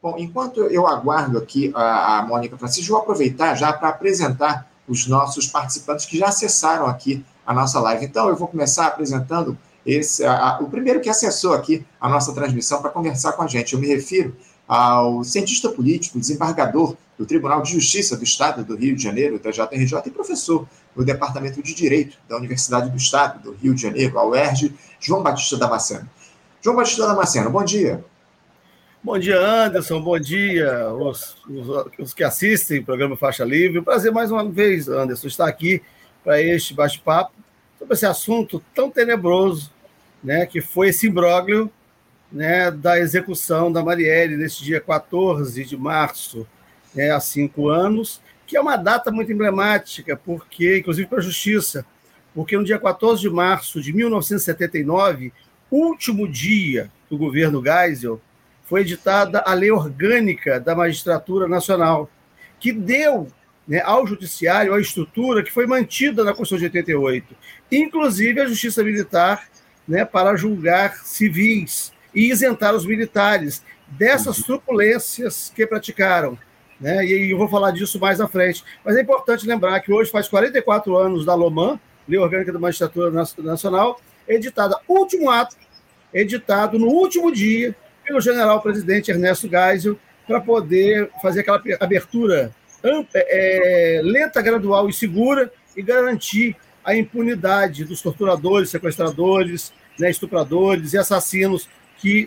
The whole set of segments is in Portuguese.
Bom, enquanto eu aguardo aqui a, a Mônica Francisco, vou aproveitar já para apresentar os nossos participantes que já acessaram aqui a nossa live. Então, eu vou começar apresentando esse, a, a, o primeiro que acessou aqui a nossa transmissão para conversar com a gente. Eu me refiro ao cientista político, desembargador do Tribunal de Justiça do Estado do Rio de Janeiro, da JRJ, e professor no Departamento de Direito da Universidade do Estado do Rio de Janeiro, a UERJ, João Batista Damasceno. João Batista Damasceno, bom dia. Bom dia, Anderson. Bom dia, os, os, os, que assistem o programa Faixa Livre. Prazer mais uma vez, Anderson, estar aqui para este bate-papo sobre esse assunto tão tenebroso, né, que foi esse imbróglio né, da execução da Marielle nesse dia 14 de março né, há cinco anos, que é uma data muito emblemática, porque, inclusive para a Justiça, porque no dia 14 de março de 1979, último dia do governo Geisel, foi editada a Lei Orgânica da Magistratura Nacional, que deu né, ao Judiciário a estrutura que foi mantida na Constituição de 88, inclusive a Justiça Militar, né, para julgar civis e isentar os militares dessas truculências que praticaram. Né? E eu vou falar disso mais à frente. Mas é importante lembrar que hoje faz 44 anos da LOMAN, Lei Orgânica da Magistratura Nacional, editada, último ato, editado no último dia pelo general presidente Ernesto Geisel, para poder fazer aquela abertura ampla, é, lenta, gradual e segura e garantir a impunidade dos torturadores, sequestradores, né, estupradores e assassinos que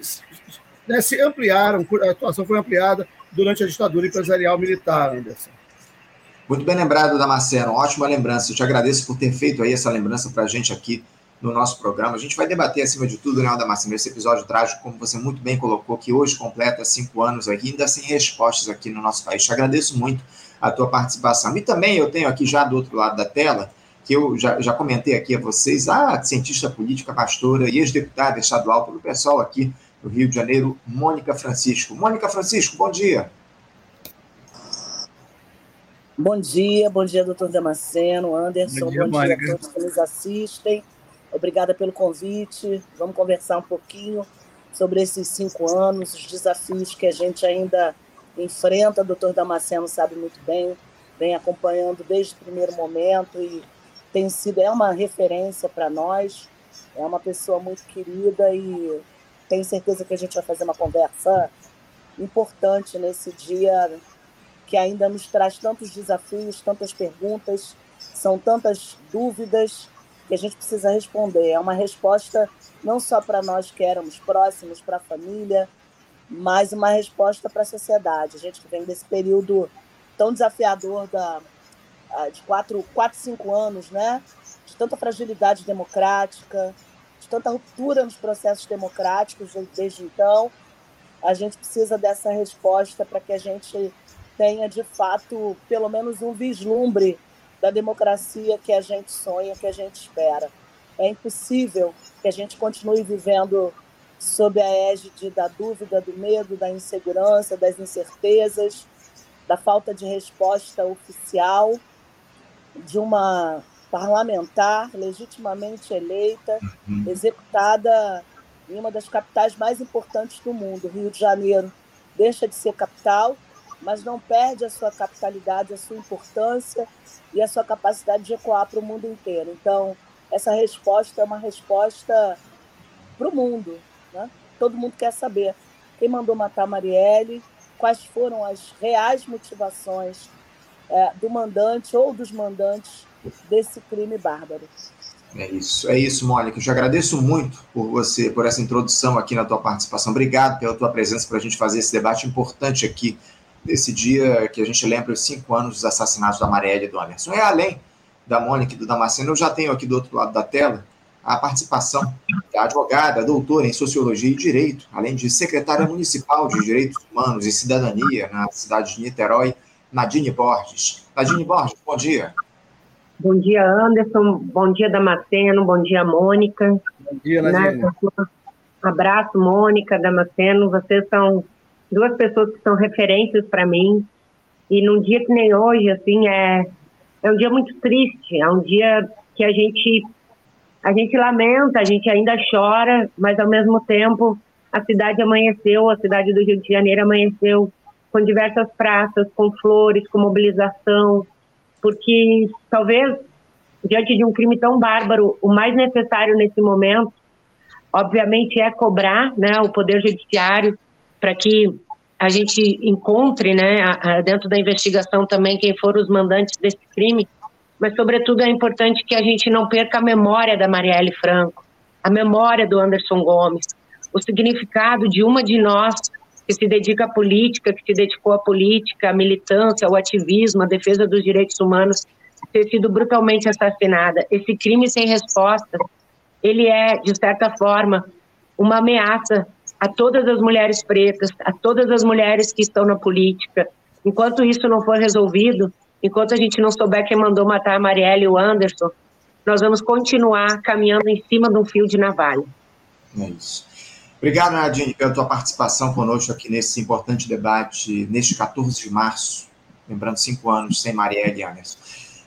né, se ampliaram, a atuação foi ampliada durante a ditadura empresarial militar, Anderson. Muito bem lembrado, Damasceno. Ótima lembrança. Eu te agradeço por ter feito aí essa lembrança para a gente aqui no nosso programa. A gente vai debater, acima de tudo, né, Damasceno, esse episódio trágico, como você muito bem colocou, que hoje completa cinco anos aqui, ainda sem respostas aqui no nosso país. Te agradeço muito a tua participação. E também eu tenho aqui já do outro lado da tela, que eu já, já comentei aqui a vocês, a cientista política, pastora e ex-deputada estadual, pelo pessoal aqui do Rio de Janeiro, Mônica Francisco. Mônica Francisco, bom dia. Bom dia, bom dia, doutor Damasceno, Anderson, bom dia, bom dia a todos que nos assistem. Obrigada pelo convite. Vamos conversar um pouquinho sobre esses cinco anos, os desafios que a gente ainda enfrenta. O doutor Damasceno sabe muito bem, vem acompanhando desde o primeiro momento e tem sido é uma referência para nós. É uma pessoa muito querida e tenho certeza que a gente vai fazer uma conversa importante nesse dia que ainda nos traz tantos desafios, tantas perguntas, são tantas dúvidas que a gente precisa responder. É uma resposta não só para nós que éramos próximos, para a família, mas uma resposta para a sociedade. A gente que vem desse período tão desafiador da, de quatro, quatro, cinco anos, né? de tanta fragilidade democrática, de tanta ruptura nos processos democráticos desde então. A gente precisa dessa resposta para que a gente tenha, de fato, pelo menos um vislumbre da democracia que a gente sonha, que a gente espera. É impossível que a gente continue vivendo sob a égide da dúvida, do medo, da insegurança, das incertezas, da falta de resposta oficial de uma parlamentar legitimamente eleita, uhum. executada em uma das capitais mais importantes do mundo, Rio de Janeiro. Deixa de ser capital, mas não perde a sua capitalidade, a sua importância e a sua capacidade de ecoar para o mundo inteiro. Então, essa resposta é uma resposta para o mundo. Né? Todo mundo quer saber quem mandou matar Marielle, quais foram as reais motivações é, do mandante ou dos mandantes desse crime bárbaro. É isso, é isso, Mônica. Eu te agradeço muito por você, por essa introdução aqui na tua participação. Obrigado pela tua presença para a gente fazer esse debate importante aqui desse dia que a gente lembra os cinco anos dos assassinatos da Marielle e do Anderson. É além da Mônica e do Damasceno, eu já tenho aqui do outro lado da tela a participação da advogada, doutora em Sociologia e Direito, além de secretária municipal de Direitos Humanos e Cidadania na cidade de Niterói, Nadine Borges. Nadine Borges, bom dia. Bom dia, Anderson. Bom dia, Damasceno. Bom dia, Mônica. Bom dia, Nadine. Né? Abraço, Mônica, Damasceno. Vocês são duas pessoas que são referências para mim. E num dia que nem hoje, assim, é, é um dia muito triste. É um dia que a gente a gente lamenta, a gente ainda chora, mas ao mesmo tempo a cidade amanheceu, a cidade do Rio de Janeiro amanheceu com diversas praças, com flores, com mobilização, porque talvez diante de um crime tão bárbaro, o mais necessário nesse momento, obviamente, é cobrar né, o Poder Judiciário para que a gente encontre, né, dentro da investigação também quem foram os mandantes desse crime, mas, sobretudo, é importante que a gente não perca a memória da Marielle Franco, a memória do Anderson Gomes, o significado de uma de nós que se dedica à política, que se dedicou à política, à militância, ao ativismo, à defesa dos direitos humanos, ter sido brutalmente assassinada. Esse crime sem resposta, ele é, de certa forma, uma ameaça a todas as mulheres pretas, a todas as mulheres que estão na política. Enquanto isso não for resolvido, enquanto a gente não souber quem mandou matar a Marielle e o Anderson, nós vamos continuar caminhando em cima de um fio de navalha. É isso. Obrigado, Nadine, pela tua participação conosco aqui nesse importante debate, neste 14 de março, lembrando cinco anos sem Marielle e Anderson.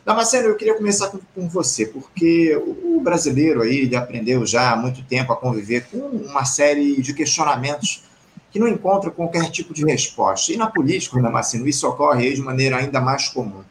Damasceno, eu queria começar com, com, você, porque o brasileiro aí ele aprendeu já há muito tempo a conviver com uma série de questionamentos que não encontra qualquer tipo de resposta. E na política, Damasceno, isso ocorre de maneira ainda mais comum.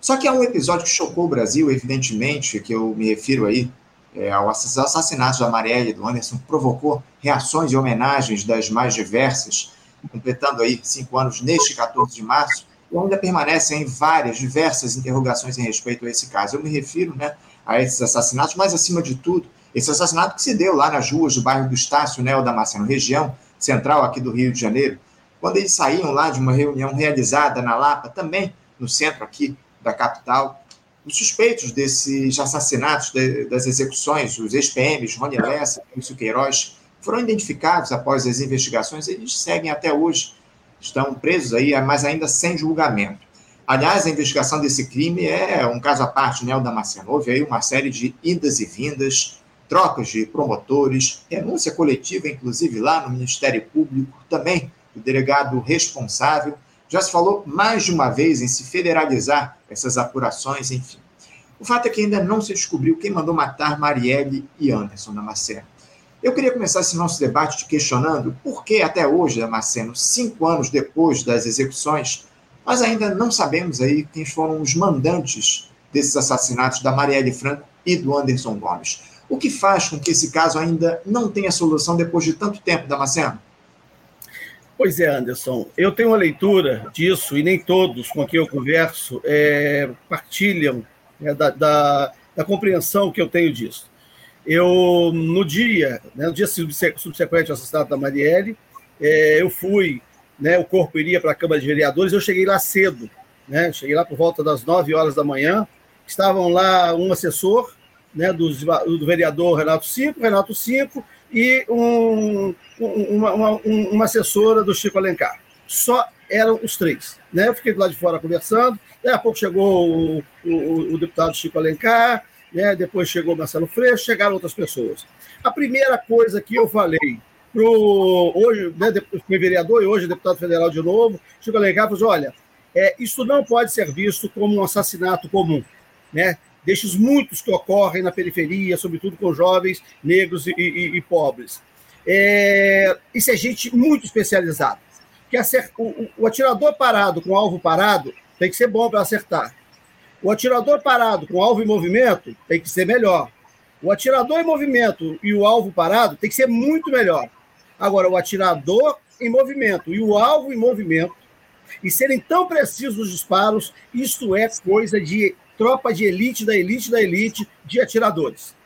Só que há um episódio que chocou o Brasil, evidentemente, que eu me refiro aí é, ao assassinato da Marielle e do Anderson, provocou reações e homenagens das mais diversas, completando aí cinco anos neste 14 de março, e ainda permanecem várias, diversas interrogações em respeito a esse caso. Eu me refiro né, a esses assassinatos, mas acima de tudo, esse assassinato que se deu lá nas ruas do bairro do Estácio, né, o Damasceno, região central aqui do Rio de Janeiro, quando eles saíam lá de uma reunião realizada na Lapa, também no centro aqui da capital, os suspeitos desses assassinatos, das execuções, os ex-PMs, Rony Lessa Lúcio Queiroz, foram identificados após as investigações, eles seguem até hoje, estão presos aí, mas ainda sem julgamento. Aliás, a investigação desse crime é um caso à parte, né, o Damasceno. Houve aí uma série de idas e vindas, trocas de promotores, renúncia coletiva, inclusive lá no Ministério Público, também do delegado responsável. Já se falou mais de uma vez em se federalizar essas apurações, enfim. O fato é que ainda não se descobriu quem mandou matar Marielle e Anderson Damasceno. Eu queria começar esse nosso debate te questionando por que até hoje, Damasceno, cinco anos depois das execuções, nós ainda não sabemos aí quem foram os mandantes desses assassinatos da Marielle Franco e do Anderson Gomes. O que faz com que esse caso ainda não tenha solução depois de tanto tempo, Damasceno? Pois é, Anderson. Eu tenho uma leitura disso e nem todos com quem eu converso é, partilham né, da, da, da, compreensão que eu tenho disso. Eu, no dia, né, no dia subsequente ao assassinato da Marielle, é, eu fui, né, o corpo iria para a Câmara de Vereadores, eu cheguei lá cedo, né, cheguei lá por volta das 9 horas da manhã, estavam lá um assessor né, do, do vereador Renato Cinco, Renato Cinco, e um, uma, uma, uma, assessora do Chico Alencar. Só eram os três. Né? Eu fiquei lado de fora conversando, daí a pouco chegou o, o, o deputado Chico Alencar, né? depois chegou Marcelo Freixo, chegaram outras pessoas. A primeira coisa que eu falei pro hoje, né, fui vereador e hoje deputado federal de novo, Chico Alencar falou: olha, é, isso não pode ser visto como um assassinato comum. Né? destes muitos que ocorrem na periferia, sobretudo com jovens negros e, e, e pobres. É, isso é gente muito especializada. Que acer, o, o, atirador parado com alvo parado tem que ser bom para acertar. O atirador parado com alvo em movimento tem que ser melhor. O atirador em movimento e o alvo parado tem que ser muito melhor. Agora, o atirador em movimento e o alvo em movimento e serem tão precisos os disparos, isto é coisa de tropa de elite da elite da elite de atiradores.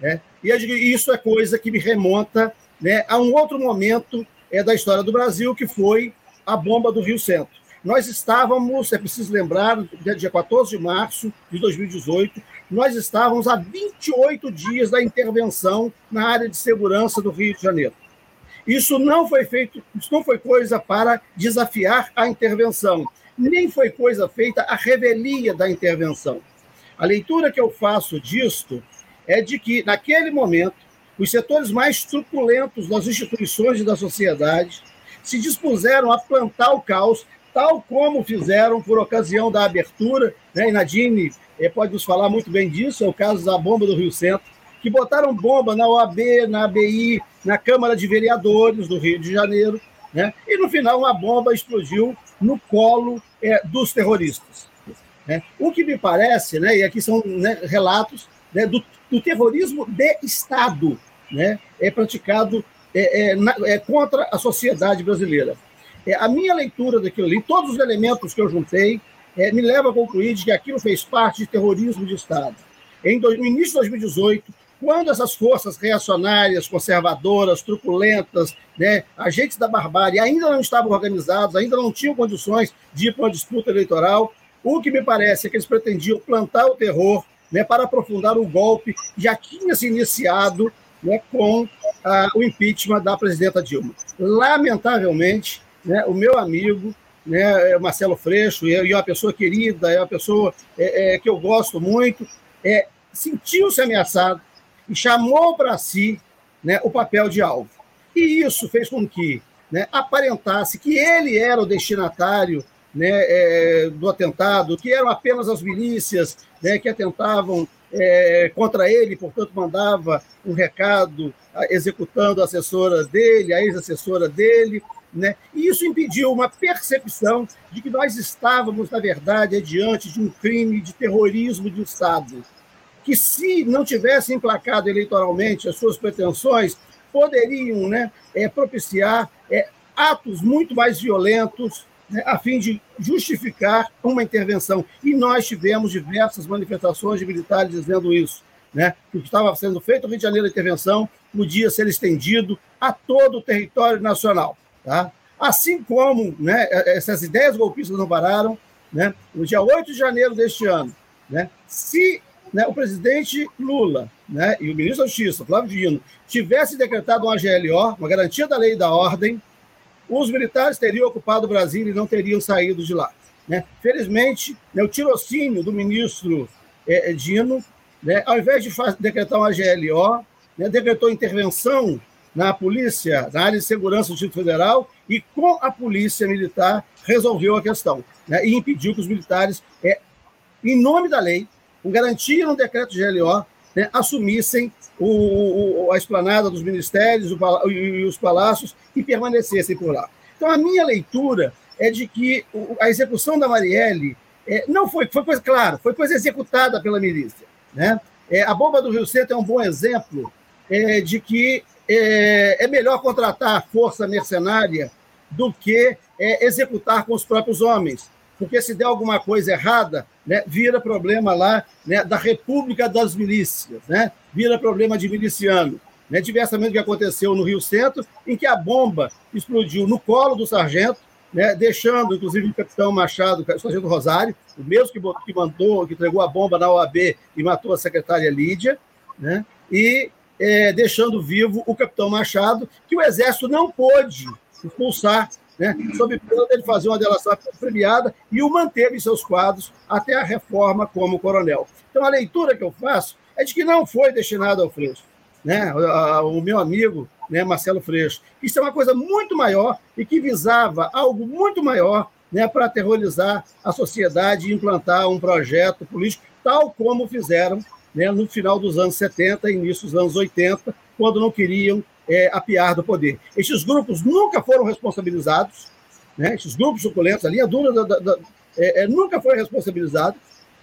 Né? E isso é coisa que me remonta né, a um outro momento é, da história do Brasil, que foi a bomba do Rio Centro. Nós estávamos, é preciso lembrar, dia 14 de março de 2018, nós estávamos há 28 dias da intervenção na área de segurança do Rio de Janeiro. Isso não foi feito, isso não foi coisa para desafiar a intervenção nem foi coisa feita a revelia da intervenção. A leitura que eu faço disto é de que, naquele momento, os setores mais truculentos das instituições e da sociedade se dispuseram a plantar o caos, tal como fizeram por ocasião da abertura, né? e Nadine eh, pode nos falar muito bem disso, é o caso da bomba do Rio Centro, que botaram bomba na OAB, na ABI, na Câmara de Vereadores do Rio de Janeiro, né? e no final uma bomba explodiu no colo é, dos terroristas. Né? O que me parece, né, e aqui são né, relatos né, do, do, terrorismo de Estado, né, é praticado é, é, na, é contra a sociedade brasileira. É, a minha leitura daquilo ali, todos os elementos que eu juntei, é, me leva a concluir de que aquilo fez parte de terrorismo de Estado. Em no início de 2018, quando essas forças reacionárias, conservadoras, truculentas, né, agentes da barbárie ainda não estavam organizados, ainda não tinham condições de ir para uma disputa eleitoral, o que me parece é que eles pretendiam plantar o terror né, para aprofundar o golpe que já tinha se iniciado né, com ah, o impeachment da presidenta Dilma. Lamentavelmente, né, o meu amigo, né, é Marcelo Freixo, e é uma pessoa querida, é uma pessoa é, é, que eu gosto muito, é, sentiu-se ameaçado e chamou para si né, o papel de alvo. E isso fez com que né, aparentasse que ele era o destinatário né, é, do atentado, que eram apenas as milícias né, que atentavam é, contra ele, portanto, mandava um recado executando a assessora dele, a ex-assessora dele, né? E isso impediu uma percepção de que nós estávamos, na verdade, diante de um crime de terrorismo de Estado, que, se não tivesse emplacado eleitoralmente as suas pretensões, poderiam né, é, propiciar é, atos muito mais violentos, né, a fim de justificar uma intervenção. E nós tivemos diversas manifestações de militares dizendo isso. Né, que estava sendo feito no Rio de Janeiro a intervenção podia ser estendido a todo o território nacional. Tá? Assim como né, essas ideias golpistas não pararam, né, no dia 8 de janeiro deste ano, né, se né, o presidente Lula né, e o ministro da Justiça, Flávio Dino, tivessem decretado uma GLO, uma garantia da lei e da ordem, os militares teriam ocupado o Brasil e não teriam saído de lá. Né? Felizmente, né, o tirocínio do ministro é, Dino, né, ao invés de decretar uma GLO, né, decretou intervenção na polícia, na área de segurança do Distrito Federal, e com a polícia militar resolveu a questão né, e impediu que os militares, é, em nome da lei, com garantia no decreto de GLO, né, assumissem o, o, a esplanada dos ministérios o, e os palácios e permanecessem por lá. Então, a minha leitura é de que a execução da Marielle é, não foi, foi coisa, claro, foi coisa executada pela milícia. Né? É, a bomba do Rio Centro é um bom exemplo é, de que é, é, melhor contratar força mercenária do que é, executar com os próprios homens. Porque se der alguma coisa errada, né, vira problema lá né, da República das Milícias, né? vira problema de miliciano. Né, diversamente o que aconteceu no Rio Centro, em que a bomba explodiu no colo do sargento, né, deixando, inclusive, o capitão Machado, o sargento Rosário, o mesmo que, que mandou, que entregou a bomba na OAB e matou a secretária Lídia, né, e é, deixando vivo o capitão Machado, que o Exército não pôde expulsar, né, sob pena dele fazer uma delação premiada, e o manteve em seus quadros até a reforma como coronel. Então, a leitura que eu faço é de que não foi destinado ao Freixo. Né? O, meu amigo né, Marcelo Freixo. Isso é uma coisa muito maior e que visava algo muito maior né, para aterrorizar a sociedade e implantar um projeto político, tal como fizeram né, no final dos anos 70 e início dos anos 80, quando não queriam é, apiar do poder. Estes grupos nunca foram responsabilizados, né, esses grupos suculentos, a linha dura da, da, da, é, é, nunca foi responsabilizado,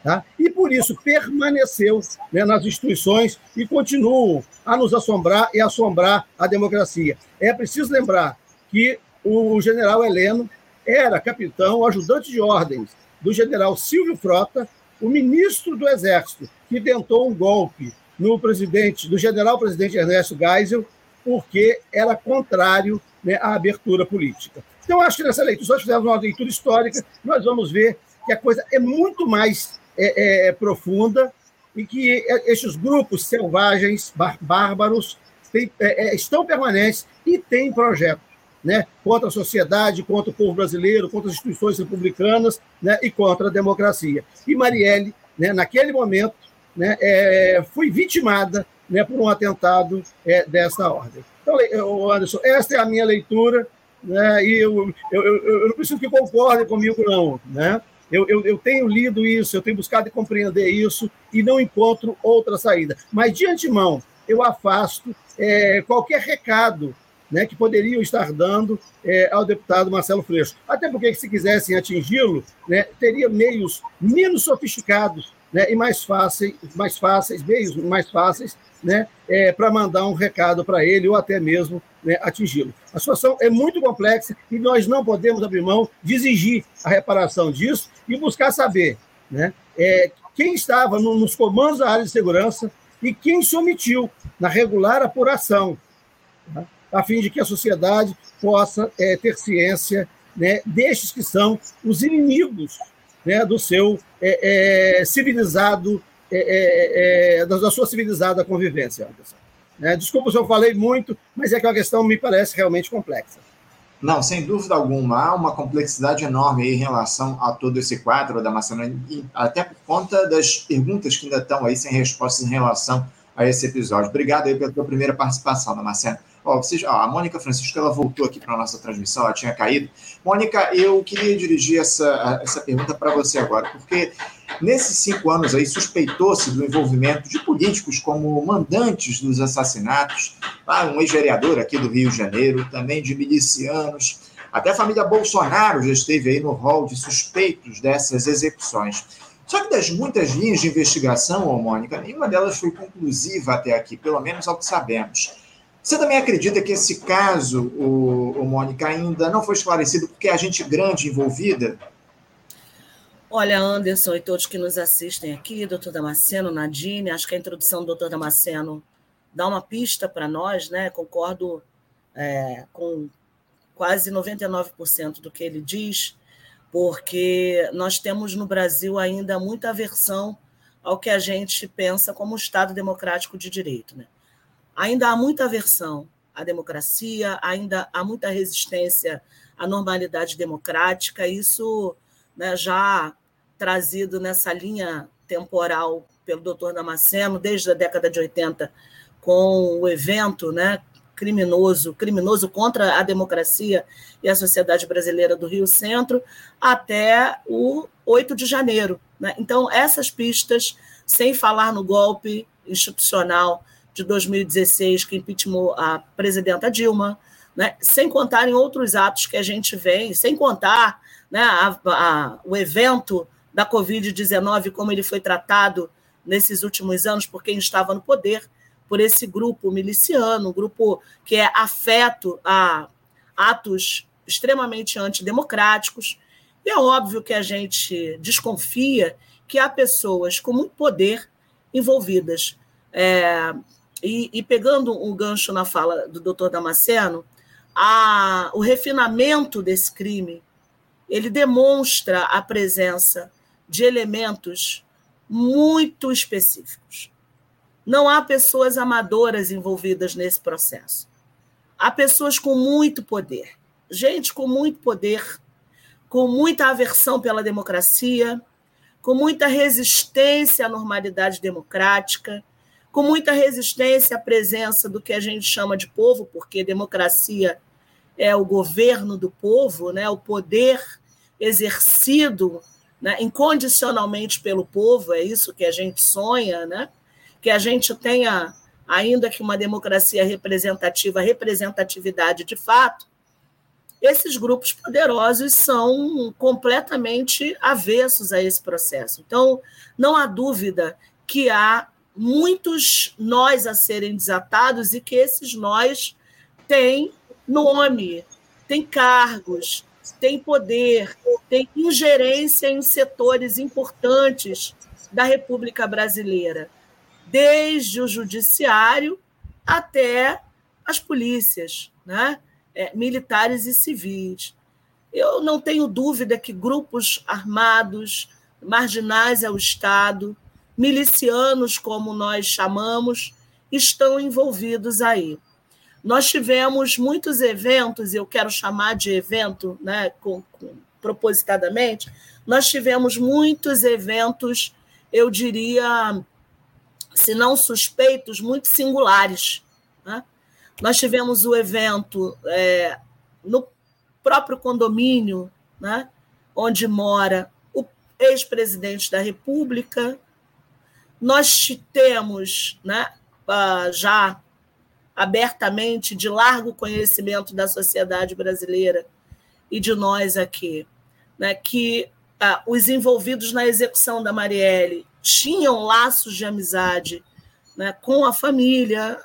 tá? e por isso permaneceu né, nas instituições e continuam a nos assombrar e assombrar a democracia. É preciso lembrar que o general Heleno era capitão, ajudante de ordens do general Silvio Frota, o ministro do Exército, que tentou um golpe no presidente, do general presidente Ernesto Geisel, porque era contrário né, à abertura política. Então, acho que nessa leitura, se nós fizermos uma leitura histórica, nós vamos ver que a coisa é muito mais é, é, profunda e que esses grupos selvagens, bárbaros, é, é, estão permanentes e têm projetos né, contra a sociedade, contra o povo brasileiro, contra as instituições republicanas né, e contra a democracia. E Marielle, né, naquele momento, né, é, foi vitimada né, por um atentado é, dessa ordem. Então, Anderson, essa é a minha leitura, né, e eu, eu, eu, eu não preciso que concorde comigo, não. Né? Eu, eu, eu, tenho lido isso, eu tenho buscado compreender isso e não encontro outra saída. Mas, de antemão, eu afasto é, qualquer recado né, que poderiam estar dando é, ao deputado Marcelo Freixo. Até porque, se quisessem atingi-lo, né, teria meios menos sofisticados né, e mais fáceis, mais fáceis, meios mais fáceis né, é, para mandar um recado para ele ou até mesmo né, atingi-lo. A situação é muito complexa e nós não podemos abrir mão de exigir a reparação disso e buscar saber né, é, quem estava no, nos comandos da área de segurança e quem se omitiu na regular apuração, tá? A fim de que a sociedade possa é, ter ciência né, destes que são os inimigos né, do seu é, é, civilizado, é, é, é, da sua civilizada convivência, Anderson. Né? Desculpa se eu falei muito, mas é que a questão me parece realmente complexa. Não, sem dúvida alguma, há uma complexidade enorme em relação a todo esse quadro da Macedônia, até por conta das perguntas que ainda estão aí sem respostas em relação a esse episódio. Obrigado aí pela tua primeira participação, Damasceno. Ó, vocês, ó, a Mônica Francisco, ela voltou aqui para a nossa transmissão, ela tinha caído. Mônica, eu queria dirigir essa, essa pergunta para você agora, porque nesses cinco anos aí suspeitou-se do envolvimento de políticos como mandantes dos assassinatos, tá? um ex-vereador aqui do Rio de Janeiro, também de milicianos, até a família Bolsonaro já esteve aí no rol de suspeitos dessas execuções. Só que das muitas linhas de investigação, ô Mônica, nenhuma delas foi conclusiva até aqui, pelo menos ao que sabemos. Você também acredita que esse caso, o, o Mônica, ainda não foi esclarecido porque há gente grande envolvida? Olha, Anderson e todos que nos assistem aqui, doutor Damasceno, Nadine, acho que a introdução do doutor Damasceno dá uma pista para nós, né? Concordo é, com quase 99% do que ele diz, porque nós temos no Brasil ainda muita aversão ao que a gente pensa como Estado democrático de direito, né? Ainda há muita aversão à democracia, ainda há muita resistência à normalidade democrática, isso né, já trazido nessa linha temporal pelo doutor Damasceno, desde a década de 80, com o evento né, criminoso, criminoso contra a democracia e a sociedade brasileira do Rio Centro, até o 8 de janeiro. Né? Então, essas pistas, sem falar no golpe institucional de 2016 que impeachment a presidenta Dilma, né? sem contar em outros atos que a gente vem, sem contar né, a, a, o evento da Covid-19, como ele foi tratado nesses últimos anos por quem estava no poder, por esse grupo miliciano, um grupo que é afeto a atos extremamente antidemocráticos. E é óbvio que a gente desconfia que há pessoas com muito poder envolvidas. É, e, e, pegando um gancho na fala do doutor Damasceno, a, o refinamento desse crime ele demonstra a presença de elementos muito específicos. Não há pessoas amadoras envolvidas nesse processo. Há pessoas com muito poder, gente com muito poder, com muita aversão pela democracia, com muita resistência à normalidade democrática, com muita resistência à presença do que a gente chama de povo, porque democracia é o governo do povo, né? o poder exercido né? incondicionalmente pelo povo, é isso que a gente sonha, né? que a gente tenha, ainda que uma democracia representativa, representatividade de fato, esses grupos poderosos são completamente avessos a esse processo. Então, não há dúvida que há muitos nós a serem desatados e que esses nós têm nome, têm cargos, têm poder, têm ingerência em setores importantes da República Brasileira, desde o judiciário até as polícias, né? É, militares e civis. Eu não tenho dúvida que grupos armados, marginais ao Estado, milicianos, como nós chamamos, estão envolvidos aí. Nós tivemos muitos eventos, eu quero chamar de evento, né, com, com, propositadamente, nós tivemos muitos eventos, eu diria, se não suspeitos, muito singulares. Né? Nós tivemos o evento é, no próprio condomínio, né, onde mora o ex-presidente da República, nós temos né, uh, já abertamente, de largo conhecimento da sociedade brasileira e de nós aqui, né, que uh, os envolvidos na execução da Marielle tinham laços de amizade né, com a família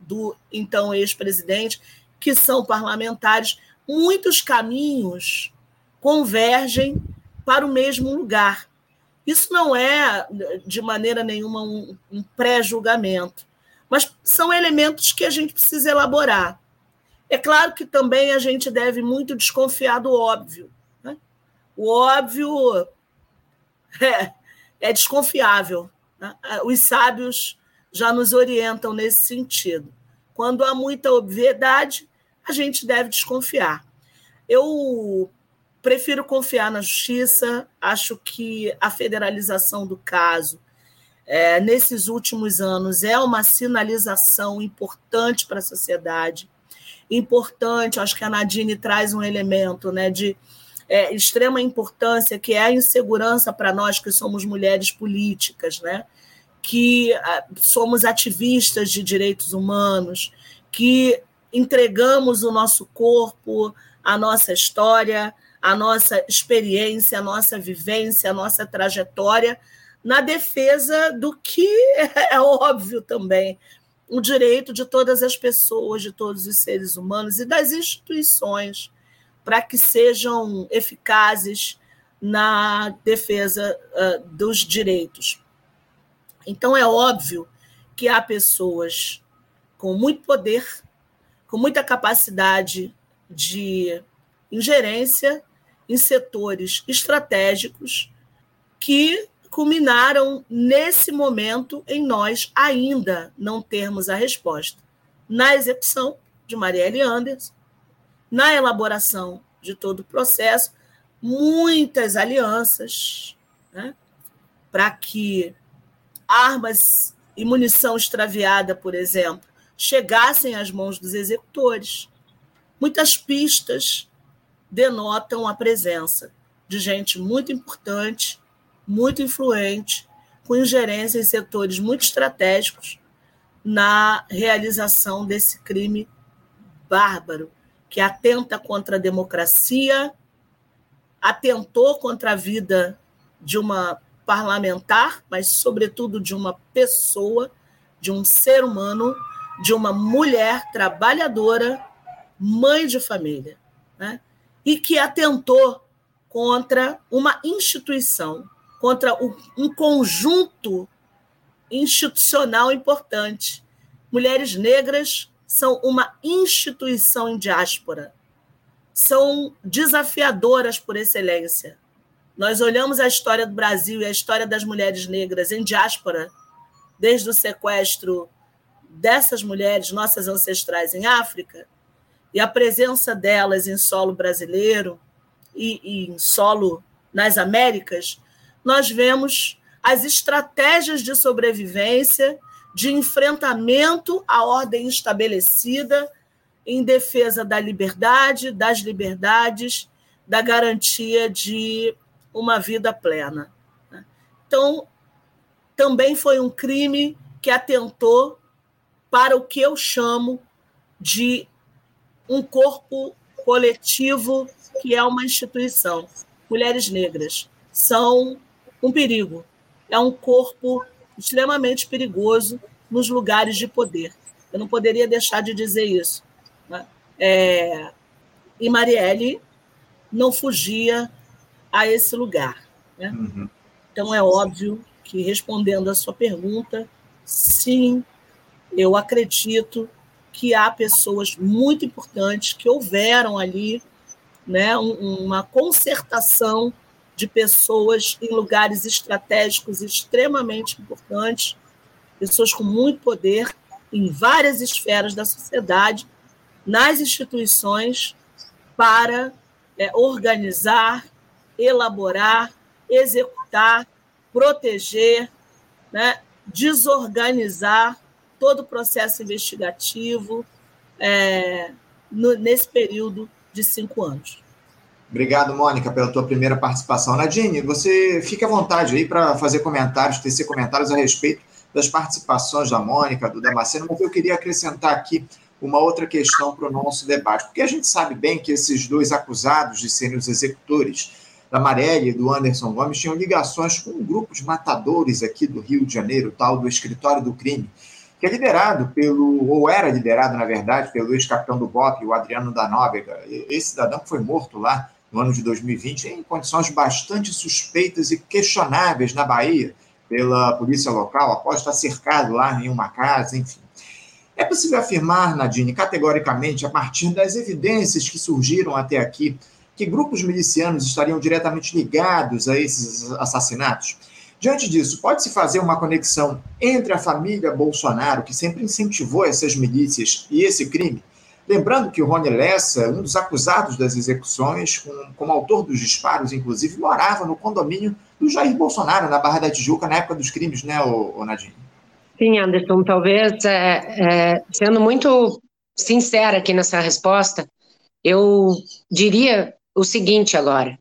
do então ex-presidente, que são parlamentares. Muitos caminhos convergem para o mesmo lugar. Isso não é, de maneira nenhuma, um, um pré-julgamento, mas são elementos que a gente precisa elaborar. É claro que também a gente deve muito desconfiar do óbvio. Né? O óbvio é, é desconfiável. Né? Os sábios já nos orientam nesse sentido. Quando há muita obviedade, a gente deve desconfiar. Eu prefiro confiar na justiça, acho que a federalização do caso, é, nesses últimos anos, é uma sinalização importante para a sociedade. Importante, acho que a Nadine traz um elemento né, de é, extrema importância, que é a insegurança para nós que somos mulheres políticas, né? que ah, somos ativistas de direitos humanos, que entregamos o nosso corpo, a nossa história, a nossa experiência, a nossa vivência, a nossa trajetória na defesa do que é óbvio também, o direito de todas as pessoas, de todos os seres humanos e das instituições para que sejam eficazes na defesa uh, dos direitos. Então, é óbvio que há pessoas com muito poder, com muita capacidade de ingerência em setores estratégicos que culminaram nesse momento em nós ainda não termos a resposta na execução de Marielle Anderson, na elaboração de todo o processo, muitas alianças né, para que armas e munição extraviada, por exemplo, chegassem às mãos dos executores. Muitas pistas denotam a presença de gente muito importante, muito influente, com ingerência em setores muito estratégicos na realização desse crime bárbaro que atenta contra a democracia, atentou contra a vida de uma parlamentar, mas, sobretudo, de uma pessoa, de um ser humano, de uma mulher trabalhadora, mãe de família, né? E que atentou contra uma instituição, contra um conjunto institucional importante. Mulheres negras são uma instituição em diáspora, são desafiadoras por excelência nós olhamos a história do Brasil e a história das mulheres negras em diáspora, desde o sequestro dessas mulheres, nossas ancestrais em África, e a presença delas em solo brasileiro e, e em solo nas Américas, nós vemos as estratégias de sobrevivência, de enfrentamento à ordem estabelecida em defesa da liberdade, das liberdades, da garantia de uma vida plena. Né? Então, também foi um crime que atentou para o que eu chamo de um corpo coletivo que é uma instituição. Mulheres negras são um perigo, é um corpo extremamente perigoso nos lugares de poder. Eu não poderia deixar de dizer isso. Né? É, e Marielle não fugia a esse lugar. Né? Uhum. Então, é óbvio que, respondendo a sua pergunta, sim, eu acredito que há pessoas muito importantes que houveram ali né, uma concertação de pessoas em lugares estratégicos extremamente importantes, pessoas com muito poder em várias esferas da sociedade, nas instituições, para é, organizar elaborar, executar, proteger, né, desorganizar todo o processo investigativo é, no, nesse período de cinco anos. Obrigado, Mônica, pela tua primeira participação. Nadine, você fica à vontade aí para fazer comentários, tecer comentários a respeito das participações da Mônica, do Damasceno, mas eu queria acrescentar aqui uma outra questão para o nosso debate, porque a gente sabe bem que esses dois acusados de serem os executores da Marielle e do Anderson Gomes tinham ligações com um grupo de matadores aqui do Rio de Janeiro, tal do Escritório do Crime, que é liderado pelo, ou era liderado, na verdade, pelo ex-capitão do BOP, o Adriano da Nóbrega. Esse cidadão foi morto lá no ano de 2020 em condições bastante suspeitas e questionáveis na Bahia pela polícia local, após estar cercado lá em uma casa, enfim. É possível afirmar, Nadine, categoricamente, a partir das evidências que surgiram até aqui, que grupos milicianos estariam diretamente ligados a esses assassinatos? Diante disso, pode-se fazer uma conexão entre a família Bolsonaro, que sempre incentivou essas milícias, e esse crime? Lembrando que o Rony Lessa, um dos acusados das execuções, como, como autor dos disparos, inclusive, morava no condomínio do Jair Bolsonaro, na Barra da Tijuca, na época dos crimes, né, o, Nadine? Sim, Anderson, talvez, é, é, sendo muito sincera aqui nessa resposta, eu diria o seguinte agora.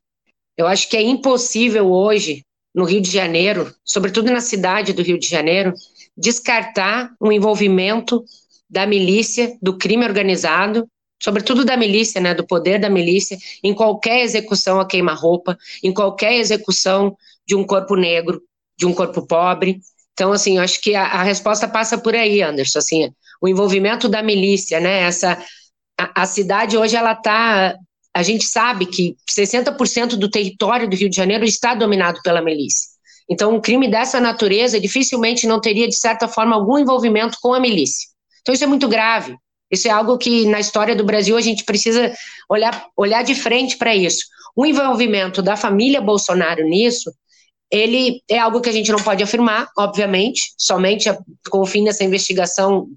Eu acho que é impossível hoje, no Rio de Janeiro, sobretudo na cidade do Rio de Janeiro, descartar o um envolvimento da milícia, do crime organizado, sobretudo da milícia, né, do poder da milícia, em qualquer execução a queima-roupa, em qualquer execução de um corpo negro, de um corpo pobre, então, assim, eu acho que a, a, resposta passa por aí, Anderson, assim, o envolvimento da milícia, né, essa, a, a cidade hoje, ela está, a gente sabe que 60% do território do Rio de Janeiro está dominado pela milícia, então um crime dessa natureza dificilmente não teria, de certa forma, algum envolvimento com a milícia, então isso é muito grave, isso é algo que na história do Brasil a gente precisa olhar, olhar de frente para isso. O envolvimento da família Bolsonaro nisso ele é algo que a gente não pode afirmar, obviamente, somente com o fim dessa investigação,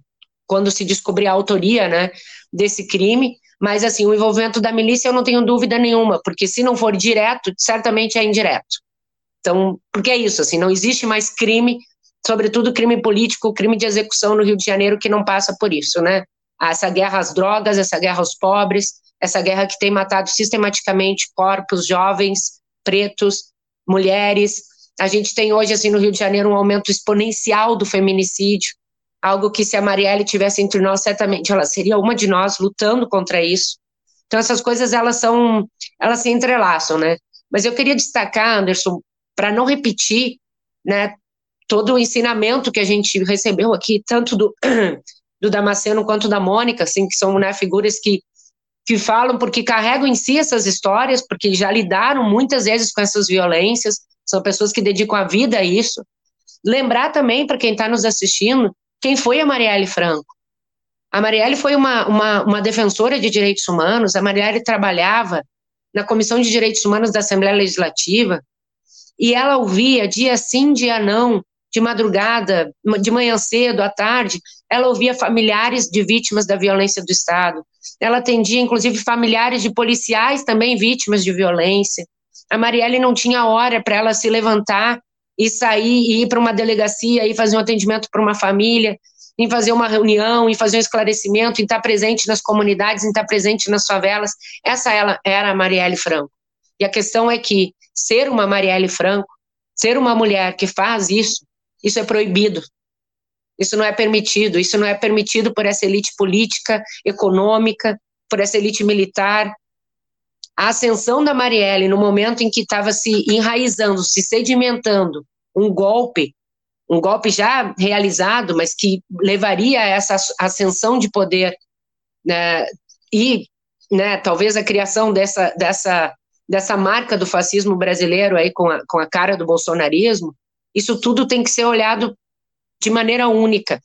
quando se descobrir a autoria né, desse crime, mas assim, o envolvimento da milícia eu não tenho dúvida nenhuma, porque se não for direto, certamente é indireto. Então, porque é isso, assim, não existe mais crime, sobretudo crime político, crime de execução no Rio de Janeiro que não passa por isso, né? Essa guerra às drogas, essa guerra aos pobres, essa guerra que tem matado sistematicamente corpos jovens, pretos, mulheres. A gente tem hoje, assim, no Rio de Janeiro, um aumento exponencial do feminicídio, algo que se a Marielle tivesse entre nós, certamente ela seria uma de nós lutando contra isso. Então, essas coisas, elas são, elas se entrelaçam, né? Mas eu queria destacar, Anderson, para não repetir, né, todo o ensinamento que a gente recebeu aqui, tanto do, do Damasceno quanto da Mônica, assim, que são né, figuras que que falam porque carregam em si essas histórias, porque já lidaram muitas vezes com essas violências, são pessoas que dedicam a vida a isso. Lembrar também, para quem está nos assistindo, quem foi a Marielle Franco. A Marielle foi uma, uma, uma defensora de direitos humanos, a Marielle trabalhava na Comissão de Direitos Humanos da Assembleia Legislativa, e ela ouvia dia sim, dia não, de madrugada, de manhã cedo, à tarde, ela ouvia familiares de vítimas da violência do Estado. Ela atendia, inclusive, familiares de policiais também vítimas de violência. A Marielle não tinha hora para ela se levantar e sair e ir para uma delegacia e fazer um atendimento para uma família, em fazer uma reunião, em fazer um esclarecimento, em estar presente nas comunidades, em estar presente nas favelas. Essa ela era a Marielle Franco. E a questão é que ser uma Marielle Franco, ser uma mulher que faz isso, isso é proibido. Isso não é permitido. Isso não é permitido por essa elite política, econômica, por essa elite militar. A ascensão da Marielle, no momento em que estava se enraizando, se sedimentando um golpe, um golpe já realizado, mas que levaria a essa ascensão de poder, né, e né, talvez a criação dessa, dessa, dessa marca do fascismo brasileiro aí com a, com a cara do bolsonarismo, isso tudo tem que ser olhado de maneira única.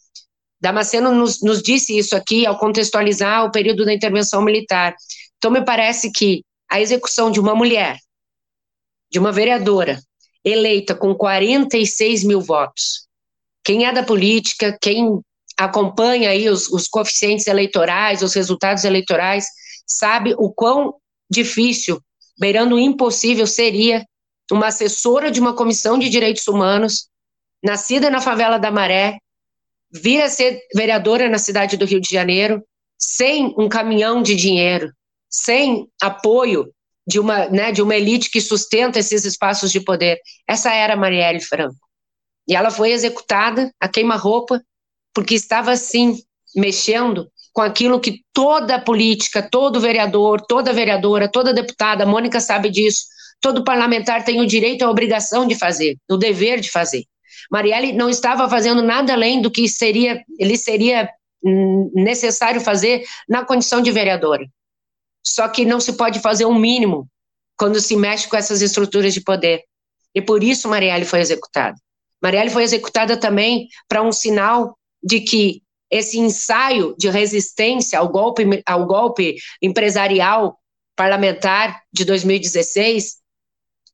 Damasceno nos, nos disse isso aqui ao contextualizar o período da intervenção militar. Então, me parece que a execução de uma mulher, de uma vereadora, eleita com 46 mil votos, quem é da política, quem acompanha aí os, os coeficientes eleitorais, os resultados eleitorais, sabe o quão difícil, beirando o impossível, seria uma assessora de uma comissão de direitos humanos, nascida na favela da Maré, vir a ser vereadora na cidade do Rio de Janeiro, sem um caminhão de dinheiro, sem apoio de uma, né, de uma elite que sustenta esses espaços de poder. Essa era Marielle Franco. E ela foi executada a queima-roupa porque estava assim mexendo com aquilo que toda política, todo vereador, toda vereadora, toda deputada, Mônica sabe disso, todo parlamentar tem o direito e a obrigação de fazer, o dever de fazer. Marielle não estava fazendo nada além do que seria, ele seria hum, necessário fazer na condição de vereadora. Só que não se pode fazer um mínimo quando se mexe com essas estruturas de poder. E por isso Marielle foi executada. Marielle foi executada também para um sinal de que esse ensaio de resistência ao golpe, ao golpe empresarial parlamentar de 2016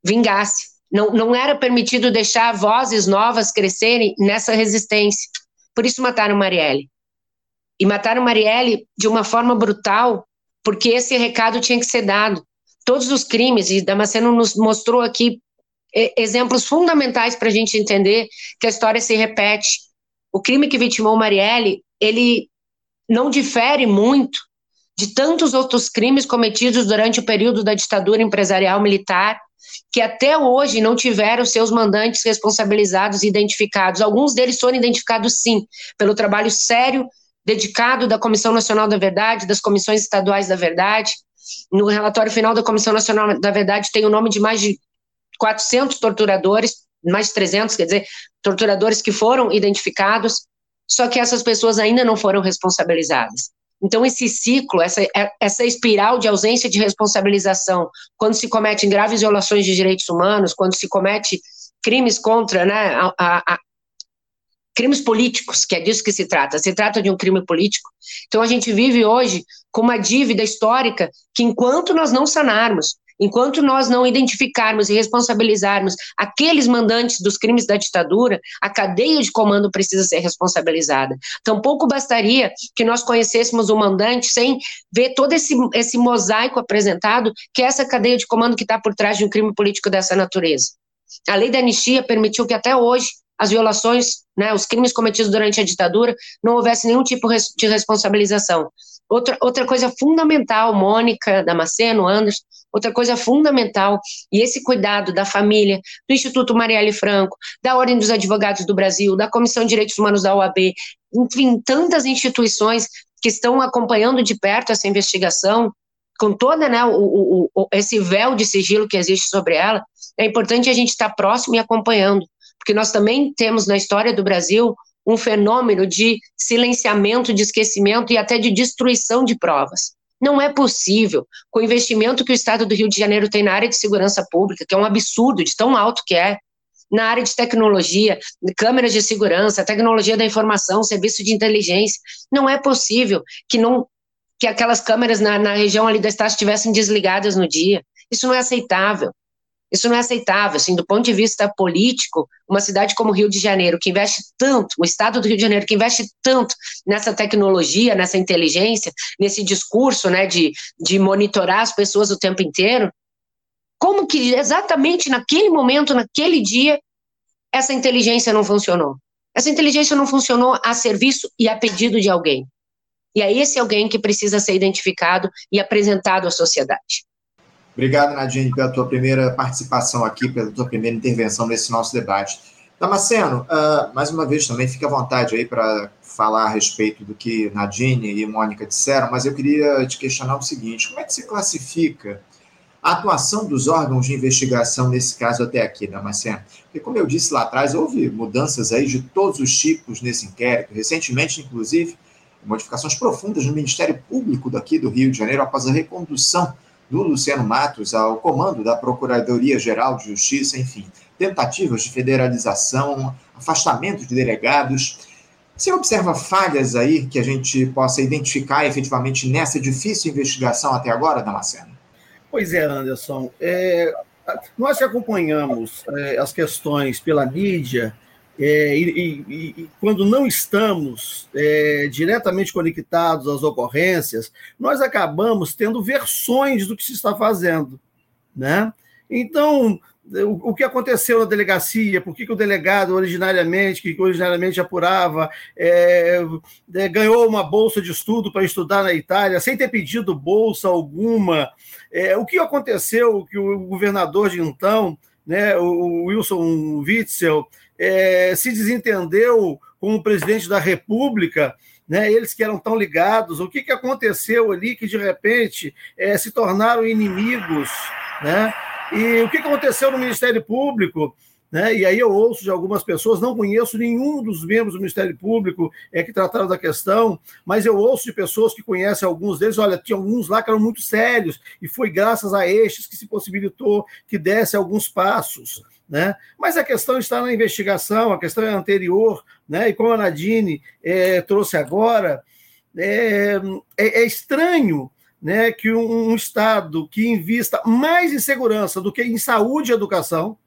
vingasse. Não, não era permitido deixar vozes novas crescerem nessa resistência. Por isso mataram Marielle. E mataram Marielle de uma forma brutal, porque esse recado tinha que ser dado. Todos os crimes, e Damasceno nos mostrou aqui exemplos fundamentais para a gente entender que a história se repete. O crime que vitimou Marielle, ele não difere muito de tantos outros crimes cometidos durante o período da ditadura empresarial militar, que até hoje não tiveram seus mandantes responsabilizados e identificados. Alguns deles foram identificados, sim, pelo trabalho sério, dedicado da Comissão Nacional da Verdade, das comissões estaduais da Verdade. No relatório final da Comissão Nacional da Verdade tem o nome de mais de 400 torturadores, mais de 300, quer dizer, torturadores que foram identificados, só que essas pessoas ainda não foram responsabilizadas. Então, esse ciclo, essa, é, essa espiral de ausência de responsabilização, quando se cometem graves violações de direitos humanos, quando se comete crimes contra né, a, a, a, crimes políticos, que é disso que se trata, se trata de um crime político. Então, a gente vive hoje com uma dívida histórica que, enquanto nós não sanarmos, Enquanto nós não identificarmos e responsabilizarmos aqueles mandantes dos crimes da ditadura, a cadeia de comando precisa ser responsabilizada. Tampouco bastaria que nós conhecêssemos o mandante sem ver todo esse, esse mosaico apresentado, que é essa cadeia de comando que está por trás de um crime político dessa natureza. A lei da anistia permitiu que até hoje as violações, né, os crimes cometidos durante a ditadura, não houvesse nenhum tipo de responsabilização. Outra, outra coisa fundamental, Mônica, Damasceno, Anderson, outra coisa fundamental, e esse cuidado da família, do Instituto Marielle Franco, da Ordem dos Advogados do Brasil, da Comissão de Direitos Humanos da OAB, enfim, tantas instituições que estão acompanhando de perto essa investigação, com toda né, o, o, esse véu de sigilo que existe sobre ela, é importante a gente estar próximo e acompanhando, porque nós também temos na história do Brasil um fenômeno de silenciamento, de esquecimento e até de destruição de provas. Não é possível, com o investimento que o Estado do Rio de Janeiro tem na área de segurança pública, que é um absurdo de tão alto que é, na área de tecnologia, câmeras de segurança, tecnologia da informação, serviço de inteligência, não é possível que não que aquelas câmeras na, na região ali da estátua estivessem desligadas no dia. Isso não é aceitável. Isso não é aceitável, assim, do ponto de vista político, uma cidade como o Rio de Janeiro, que investe tanto, o estado do Rio de Janeiro, que investe tanto nessa tecnologia, nessa inteligência, nesse discurso, né, de, de monitorar as pessoas o tempo inteiro, como que exatamente naquele momento, naquele dia, essa inteligência não funcionou? Essa inteligência não funcionou a serviço e a pedido de alguém. E é esse alguém que precisa ser identificado e apresentado à sociedade. Obrigado, Nadine, pela tua primeira participação aqui, pela tua primeira intervenção nesse nosso debate. Damasceno, uh, mais uma vez também fique à vontade aí para falar a respeito do que Nadine e Mônica disseram, mas eu queria te questionar o seguinte: como é que se classifica a atuação dos órgãos de investigação nesse caso até aqui, Damasceno? Porque, como eu disse lá atrás, houve mudanças aí de todos os tipos nesse inquérito, recentemente, inclusive, modificações profundas no Ministério Público daqui do Rio de Janeiro após a recondução do Luciano Matos ao comando da Procuradoria-Geral de Justiça, enfim, tentativas de federalização, afastamento de delegados. Você observa falhas aí que a gente possa identificar efetivamente nessa difícil investigação até agora, Damasceno? Pois é, Anderson. É, nós que acompanhamos é, as questões pela mídia, é, e, e, e, quando não estamos é, diretamente conectados às ocorrências, nós acabamos tendo versões do que se está fazendo. Né? Então, o, o que aconteceu na delegacia, por que, que o delegado originariamente, que originariamente apurava, é, é, ganhou uma bolsa de estudo para estudar na Itália, sem ter pedido bolsa alguma, é, o que aconteceu que o governador de então né, o Wilson Witzel, é, se desentendeu com o presidente da República, né, eles que eram tão ligados, o que, que aconteceu ali que de repente é, se tornaram inimigos, né? E o que aconteceu no Ministério Público? Né? E aí eu ouço de algumas pessoas, não conheço nenhum dos membros do Ministério Público é, que trataram da questão, mas eu ouço de pessoas que conhecem alguns deles, olha, tinha alguns lá que eram muito sérios, e foi graças a estes que se possibilitou que desse alguns passos. Né? Mas a questão está na investigação, a questão é anterior, né? e como a Nadine é, trouxe agora, é, é, é estranho né, que um, um Estado que invista mais em segurança do que em saúde e educação,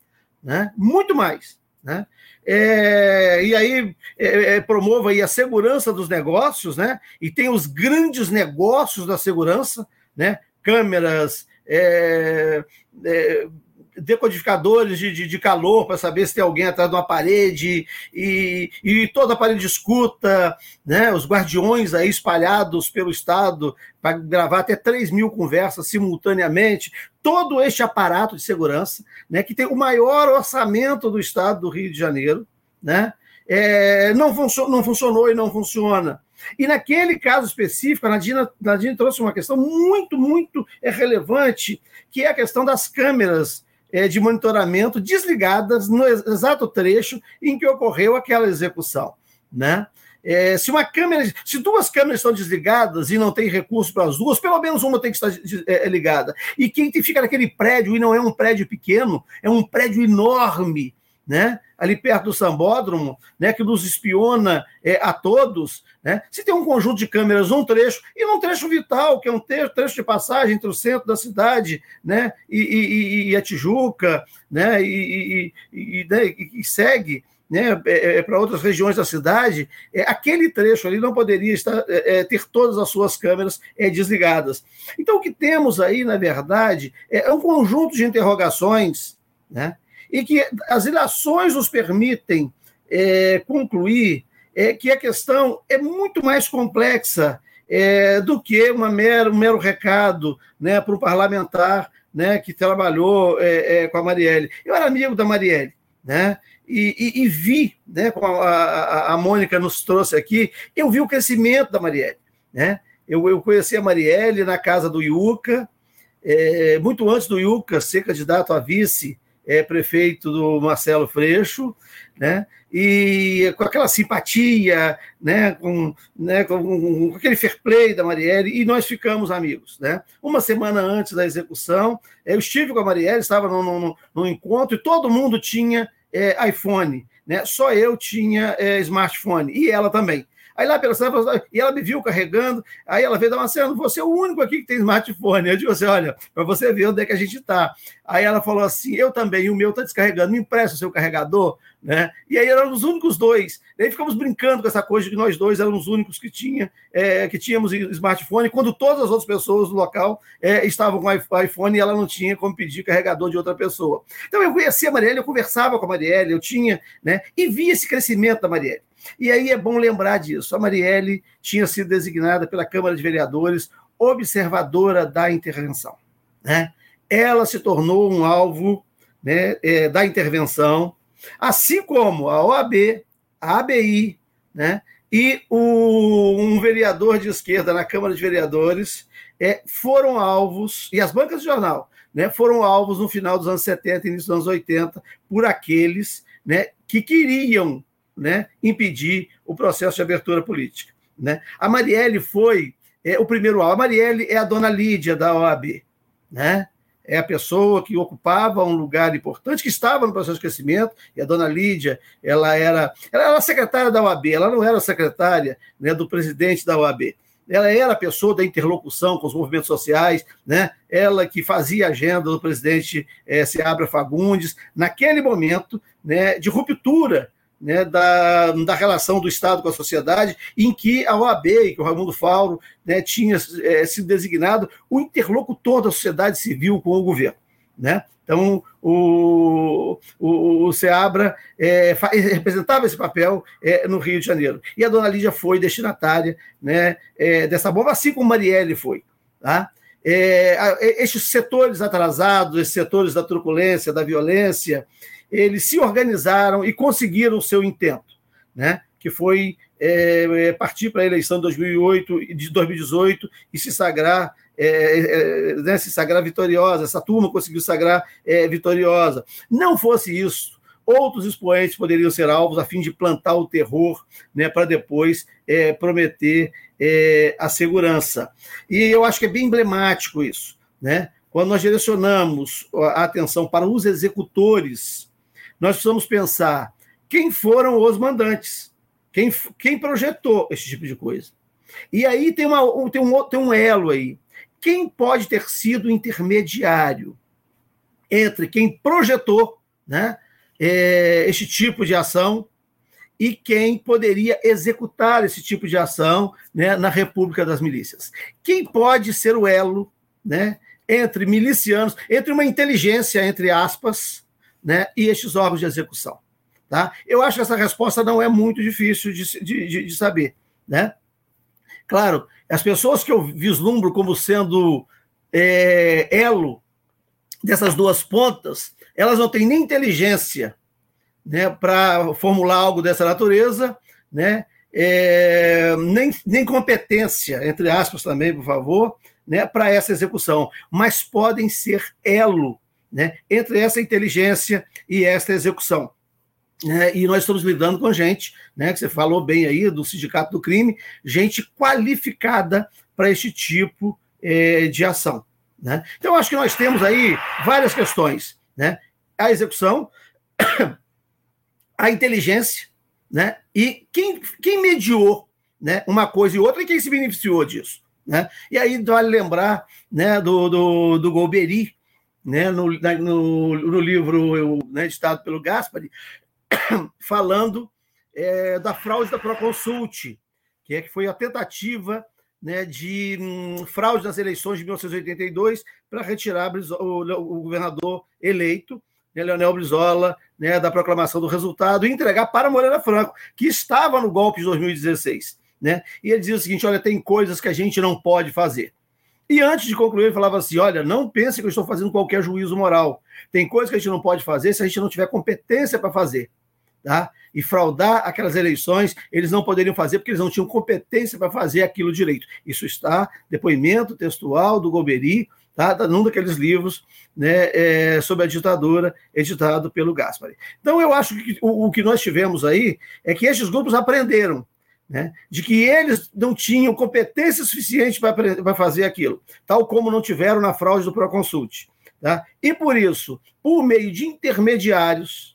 né? muito mais. Né? É, e aí é, é, promova aí a segurança dos negócios, né? E tem os grandes negócios da segurança, né? Câmeras, é, é decodificadores de, de, de calor para saber se tem alguém atrás de uma parede e, e toda a parede de escuta, né? Os guardiões aí espalhados pelo estado para gravar até 3 mil conversas simultaneamente, todo este aparato de segurança, né? Que tem o maior orçamento do estado do Rio de Janeiro, né? É, não, funcionou, não funcionou e não funciona. E naquele caso específico, a Nadine, Nadine trouxe uma questão muito, muito relevante, que é a questão das câmeras é, de monitoramento desligadas no exato trecho em que ocorreu aquela execução. Né? É, se uma câmera, se duas câmeras estão desligadas e não tem recurso para as duas, pelo menos uma tem que estar é, ligada. E quem fica naquele prédio, e não é um prédio pequeno, é um prédio enorme, né? ali perto do Sambódromo, né? que nos espiona é, a todos, né? se tem um conjunto de câmeras num trecho, e num trecho vital, que é um trecho de passagem entre o centro da cidade né? e, e, e a Tijuca, né? e, e, né? e segue, né, é, é para outras regiões da cidade, é, aquele trecho ali não poderia estar, é, é, ter todas as suas câmeras é, desligadas. Então, o que temos aí, na verdade, é um conjunto de interrogações, né, e que as ilações nos permitem concluir que a questão é muito mais complexa do que uma mero, um mero recado né, para o parlamentar né, que trabalhou com a Marielle. Eu era amigo da Marielle, né? e, e, e vi, né, como a, a, a, Mônica nos trouxe aqui, eu vi o crescimento da Marielle. Né? Eu, eu conheci a Marielle na casa do Iuca, é, muito antes do Iuca ser candidato a vice é, prefeito do Marcelo Freixo, né? E com aquela simpatia, né? Com, né? Com, com, aquele fair play da Marielle, e nós ficamos amigos, né? Uma semana antes da execução, eu estive com a Marielle, estava num, num encontro e todo mundo tinha é, iPhone, né? Só eu tinha é, smartphone e ela também. Aí lá pela cena, e ela me viu carregando, aí ela veio dar uma cena, você é o único aqui que tem smartphone. Eu digo assim, olha, para você ver onde é que a gente está. Aí ela falou assim, eu também, o meu está descarregando, me empresta o seu carregador, né? E aí eram os únicos dois. E aí ficamos brincando com essa coisa de que nós dois éramos os únicos que, tinha, é, que tínhamos smartphone, quando todas as outras pessoas do local é, estavam com iPhone e ela não tinha como pedir carregador de outra pessoa. Então eu conhecia a Marielle, eu conversava com a Marielle, eu tinha, né? E via esse crescimento da Marielle. E aí é bom lembrar disso. A Marielle tinha sido designada pela Câmara de Vereadores observadora da intervenção. Né? Ela se tornou um alvo né, é, da intervenção, assim como a OAB, a ABI, né, e o, um vereador de esquerda na Câmara de Vereadores é, foram alvos, e as bancas de jornal, né, foram alvos no final dos anos 70 e início dos anos 80 por aqueles né, que queriam né, impedir o processo de abertura política. Né? A Marielle foi é, o primeiro alvo. A Marielle é a dona Lídia da OAB. Né? É a pessoa que ocupava um lugar importante, que estava no processo de crescimento, e a dona Lídia, ela era, ela era secretária da OAB, ela não era secretária né, do presidente da OAB. Ela era a pessoa da interlocução com os movimentos sociais, né? ela que fazia a agenda do presidente é, Seabra Fagundes, naquele momento né, de ruptura né, da, da relação do Estado com a sociedade, em que a OAB, que o Raimundo Fauro né, tinha é, sido designado o interlocutor da sociedade civil com o governo. Né? Então, o, o, o Seabra é, representava esse papel é, no Rio de Janeiro. E a dona Lídia foi destinatária né, dessa bomba, assim como Marielle foi. Tá? estes setores atrasados, esses setores da truculência, da violência, eles se organizaram e conseguiram o seu intento, né? que foi é, é partir para a eleição de 2008 de 2018 e se sagrar é, é, né, se sagrar vitoriosa. Essa turma conseguiu sagrar é, vitoriosa. Não fosse isso, outros expoentes poderiam ser alvos a fim de plantar o terror, né, para depois é, prometer é, a segurança. E eu acho que é bem emblemático isso, né? Quando nós direcionamos a atenção para os executores, nós precisamos pensar quem foram os mandantes, quem, quem projetou esse tipo de coisa. E aí tem, uma, tem, um, tem um elo aí. Quem pode ter sido intermediário entre quem projetou né, é, este tipo de ação e quem poderia executar esse tipo de ação né, na República das Milícias. Quem pode ser o elo né, entre milicianos, entre uma inteligência, entre aspas, né, e estes órgãos de execução? Tá? Eu acho que essa resposta não é muito difícil de, de, de saber. Né? Claro, as pessoas que eu vislumbro como sendo é, elo dessas duas pontas, elas não têm nem inteligência né, para formular algo dessa natureza, né, é, nem, nem competência, entre aspas também, por favor, né, para essa execução, mas podem ser elo né, entre essa inteligência e essa execução. É, e nós estamos lidando com gente, né, que você falou bem aí, do Sindicato do Crime, gente qualificada para este tipo é, de ação. Né? Então, acho que nós temos aí várias questões. Né? A execução, a inteligência, né? E quem, quem mediou né, uma coisa e outra e quem se beneficiou disso. Né? E aí vale lembrar né, do, do, do Golbery, né, no, no, no livro né, editado pelo Gaspari, falando é, da fraude da Proconsult, que, é, que foi a tentativa né, de hum, fraude das eleições de 1982 para retirar o, o governador eleito né, Leonel Brizola, né, da proclamação do resultado, e entregar para Moreira Franco, que estava no golpe de 2016. Né? E ele dizia o seguinte: olha, tem coisas que a gente não pode fazer. E antes de concluir, ele falava assim: olha, não pense que eu estou fazendo qualquer juízo moral. Tem coisas que a gente não pode fazer se a gente não tiver competência para fazer. Tá? E fraudar aquelas eleições, eles não poderiam fazer porque eles não tinham competência para fazer aquilo direito. Isso está, depoimento textual do Golbery, tá? num daqueles livros né, é, sobre a ditadura, editado pelo Gaspari. Então, eu acho que o, o que nós tivemos aí é que esses grupos aprenderam né, de que eles não tinham competência suficiente para fazer aquilo, tal como não tiveram na fraude do Proconsult. Tá? E por isso, por meio de intermediários,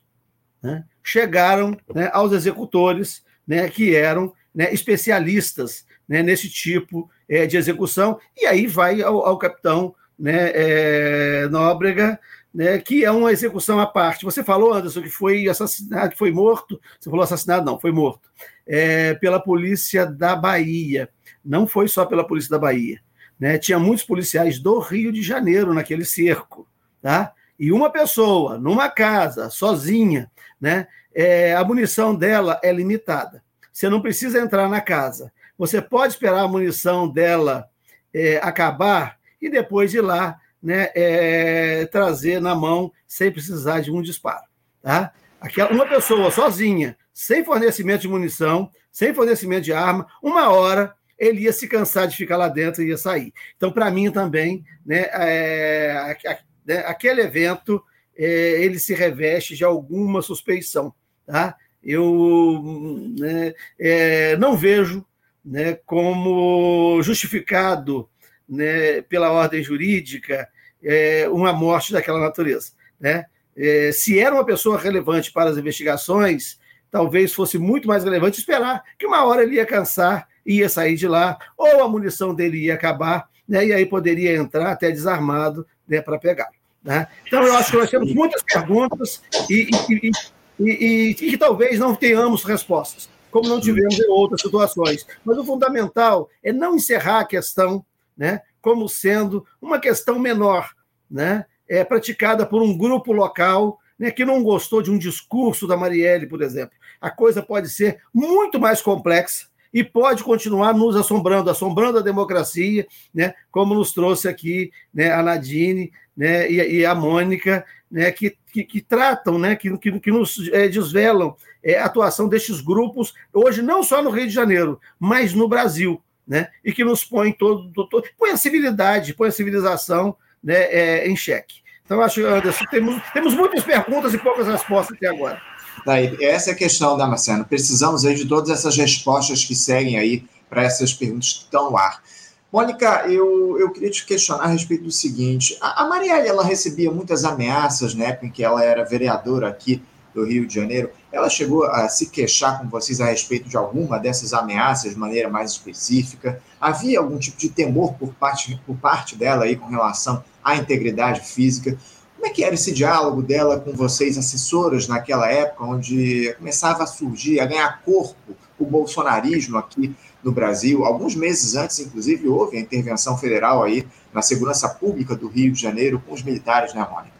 né, chegaram né, aos executores né, que eram né, especialistas né, nesse tipo é, de execução, e aí vai ao, ao capitão é, Nóbrega, né, que é uma execução à parte. Você falou, Anderson, que foi assassinado, que foi morto. Você falou assassinado, não, foi morto. É, pela polícia da Bahia. Não foi só pela polícia da Bahia. Né? Tinha muitos policiais do Rio de Janeiro naquele cerco. Tá? E uma pessoa, numa casa, sozinha, né, é, a munição dela é limitada. Você não precisa entrar na casa. Você pode esperar a munição dela é, acabar e depois ir lá né, é, trazer na mão sem precisar de um disparo. Tá? Aquela, uma pessoa sozinha, sem fornecimento de munição, sem fornecimento de arma, uma hora ele ia se cansar de ficar lá dentro e ia sair. Então, para mim também, né, é, né, aquele evento é, ele se reveste de alguma suspeição. Tá? Eu né, é, não vejo né, como justificado né, pela ordem jurídica é, uma morte daquela natureza. Né? É, se era uma pessoa relevante para as investigações, talvez fosse muito mais relevante esperar que uma hora ele ia cansar ia sair de lá, ou a munição dele ia acabar, né, e aí poderia entrar até desarmado né, para pegar. Né? Então, eu acho que nós temos muitas perguntas e, e, e, e, que talvez não tenhamos respostas, como não tivemos em outras situações. Mas o fundamental é não encerrar a questão né, como sendo uma questão menor, né, é praticada por um grupo local né, que não gostou de um discurso da Marielle, por exemplo. A coisa pode ser muito mais complexa, e pode continuar nos assombrando, assombrando a democracia, né, como nos trouxe aqui né, a Nadine né, e, e a Mônica, né, que, que, que, tratam, né, que, que, que nos é, desvelam é, a atuação destes grupos, hoje não só no Rio de Janeiro, mas no Brasil, né, e que nos põe todo, todo põe a civilidade, põe a civilização né, é, em xeque. Então, acho, Anderson, temos, temos muitas perguntas e poucas respostas até agora. Daí, essa é a questão, Damasceno. Precisamos aí de todas essas respostas que seguem aí para essas perguntas que estão no ar. Mônica, eu, eu queria te questionar a respeito do seguinte: a, a Marielle ela recebia muitas ameaças na época em que ela era vereadora aqui do Rio de Janeiro. Ela chegou a se queixar com vocês a respeito de alguma dessas ameaças de maneira mais específica? Havia algum tipo de temor por parte, por parte dela aí com relação à integridade física? Como é que era esse diálogo dela com vocês, assessoras, naquela época, onde começava a surgir, a ganhar corpo o bolsonarismo aqui no Brasil? Alguns meses antes, inclusive, houve a intervenção federal aí na segurança pública do Rio de Janeiro com os militares, né, Mônica?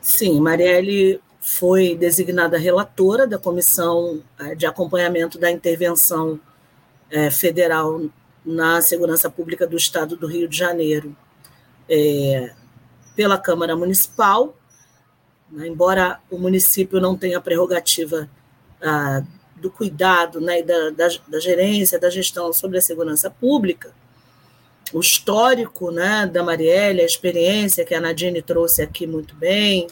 Sim, Marielle foi designada relatora da Comissão eh, de Acompanhamento da Intervenção eh, Federal na Segurança Pública do Estado do Rio de Janeiro. É, pela Câmara Municipal, né, embora o município não tenha a prerrogativa ah, do cuidado né, da, da, da, gerência, da gestão sobre a segurança pública, o histórico né, da Marielle, a experiência que a Nadine trouxe aqui muito bem,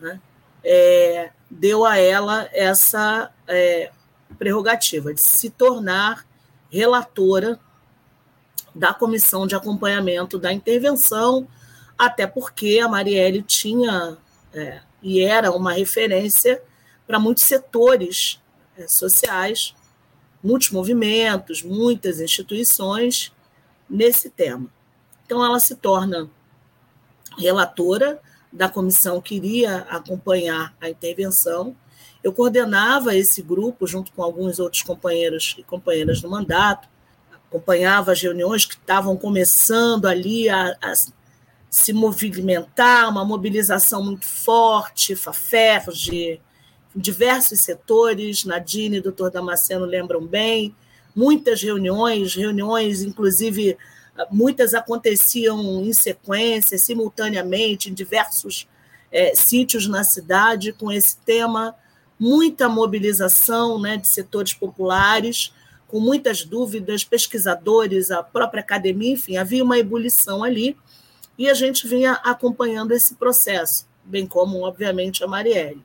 né, é, deu a ela essa é, prerrogativa de se tornar relatora da comissão de acompanhamento da intervenção até porque a Marielle tinha é, e era uma referência para muitos setores é, sociais, muitos movimentos, muitas instituições nesse tema. Então, ela se torna relatora da comissão que iria acompanhar a intervenção. Eu coordenava esse grupo junto com alguns outros companheiros e companheiras do mandato, acompanhava as reuniões que estavam começando ali a, a se movimentar, uma mobilização muito forte, FAFERJ, diversos setores, Nadine e doutor Damasceno lembram bem, muitas reuniões, reuniões, inclusive, muitas aconteciam em sequência, simultaneamente, em diversos é, sítios na cidade, com esse tema, muita mobilização né, de setores populares, com muitas dúvidas, pesquisadores, a própria academia, enfim, havia uma ebulição ali, e a gente vinha acompanhando esse processo, bem como, obviamente, a Marielle.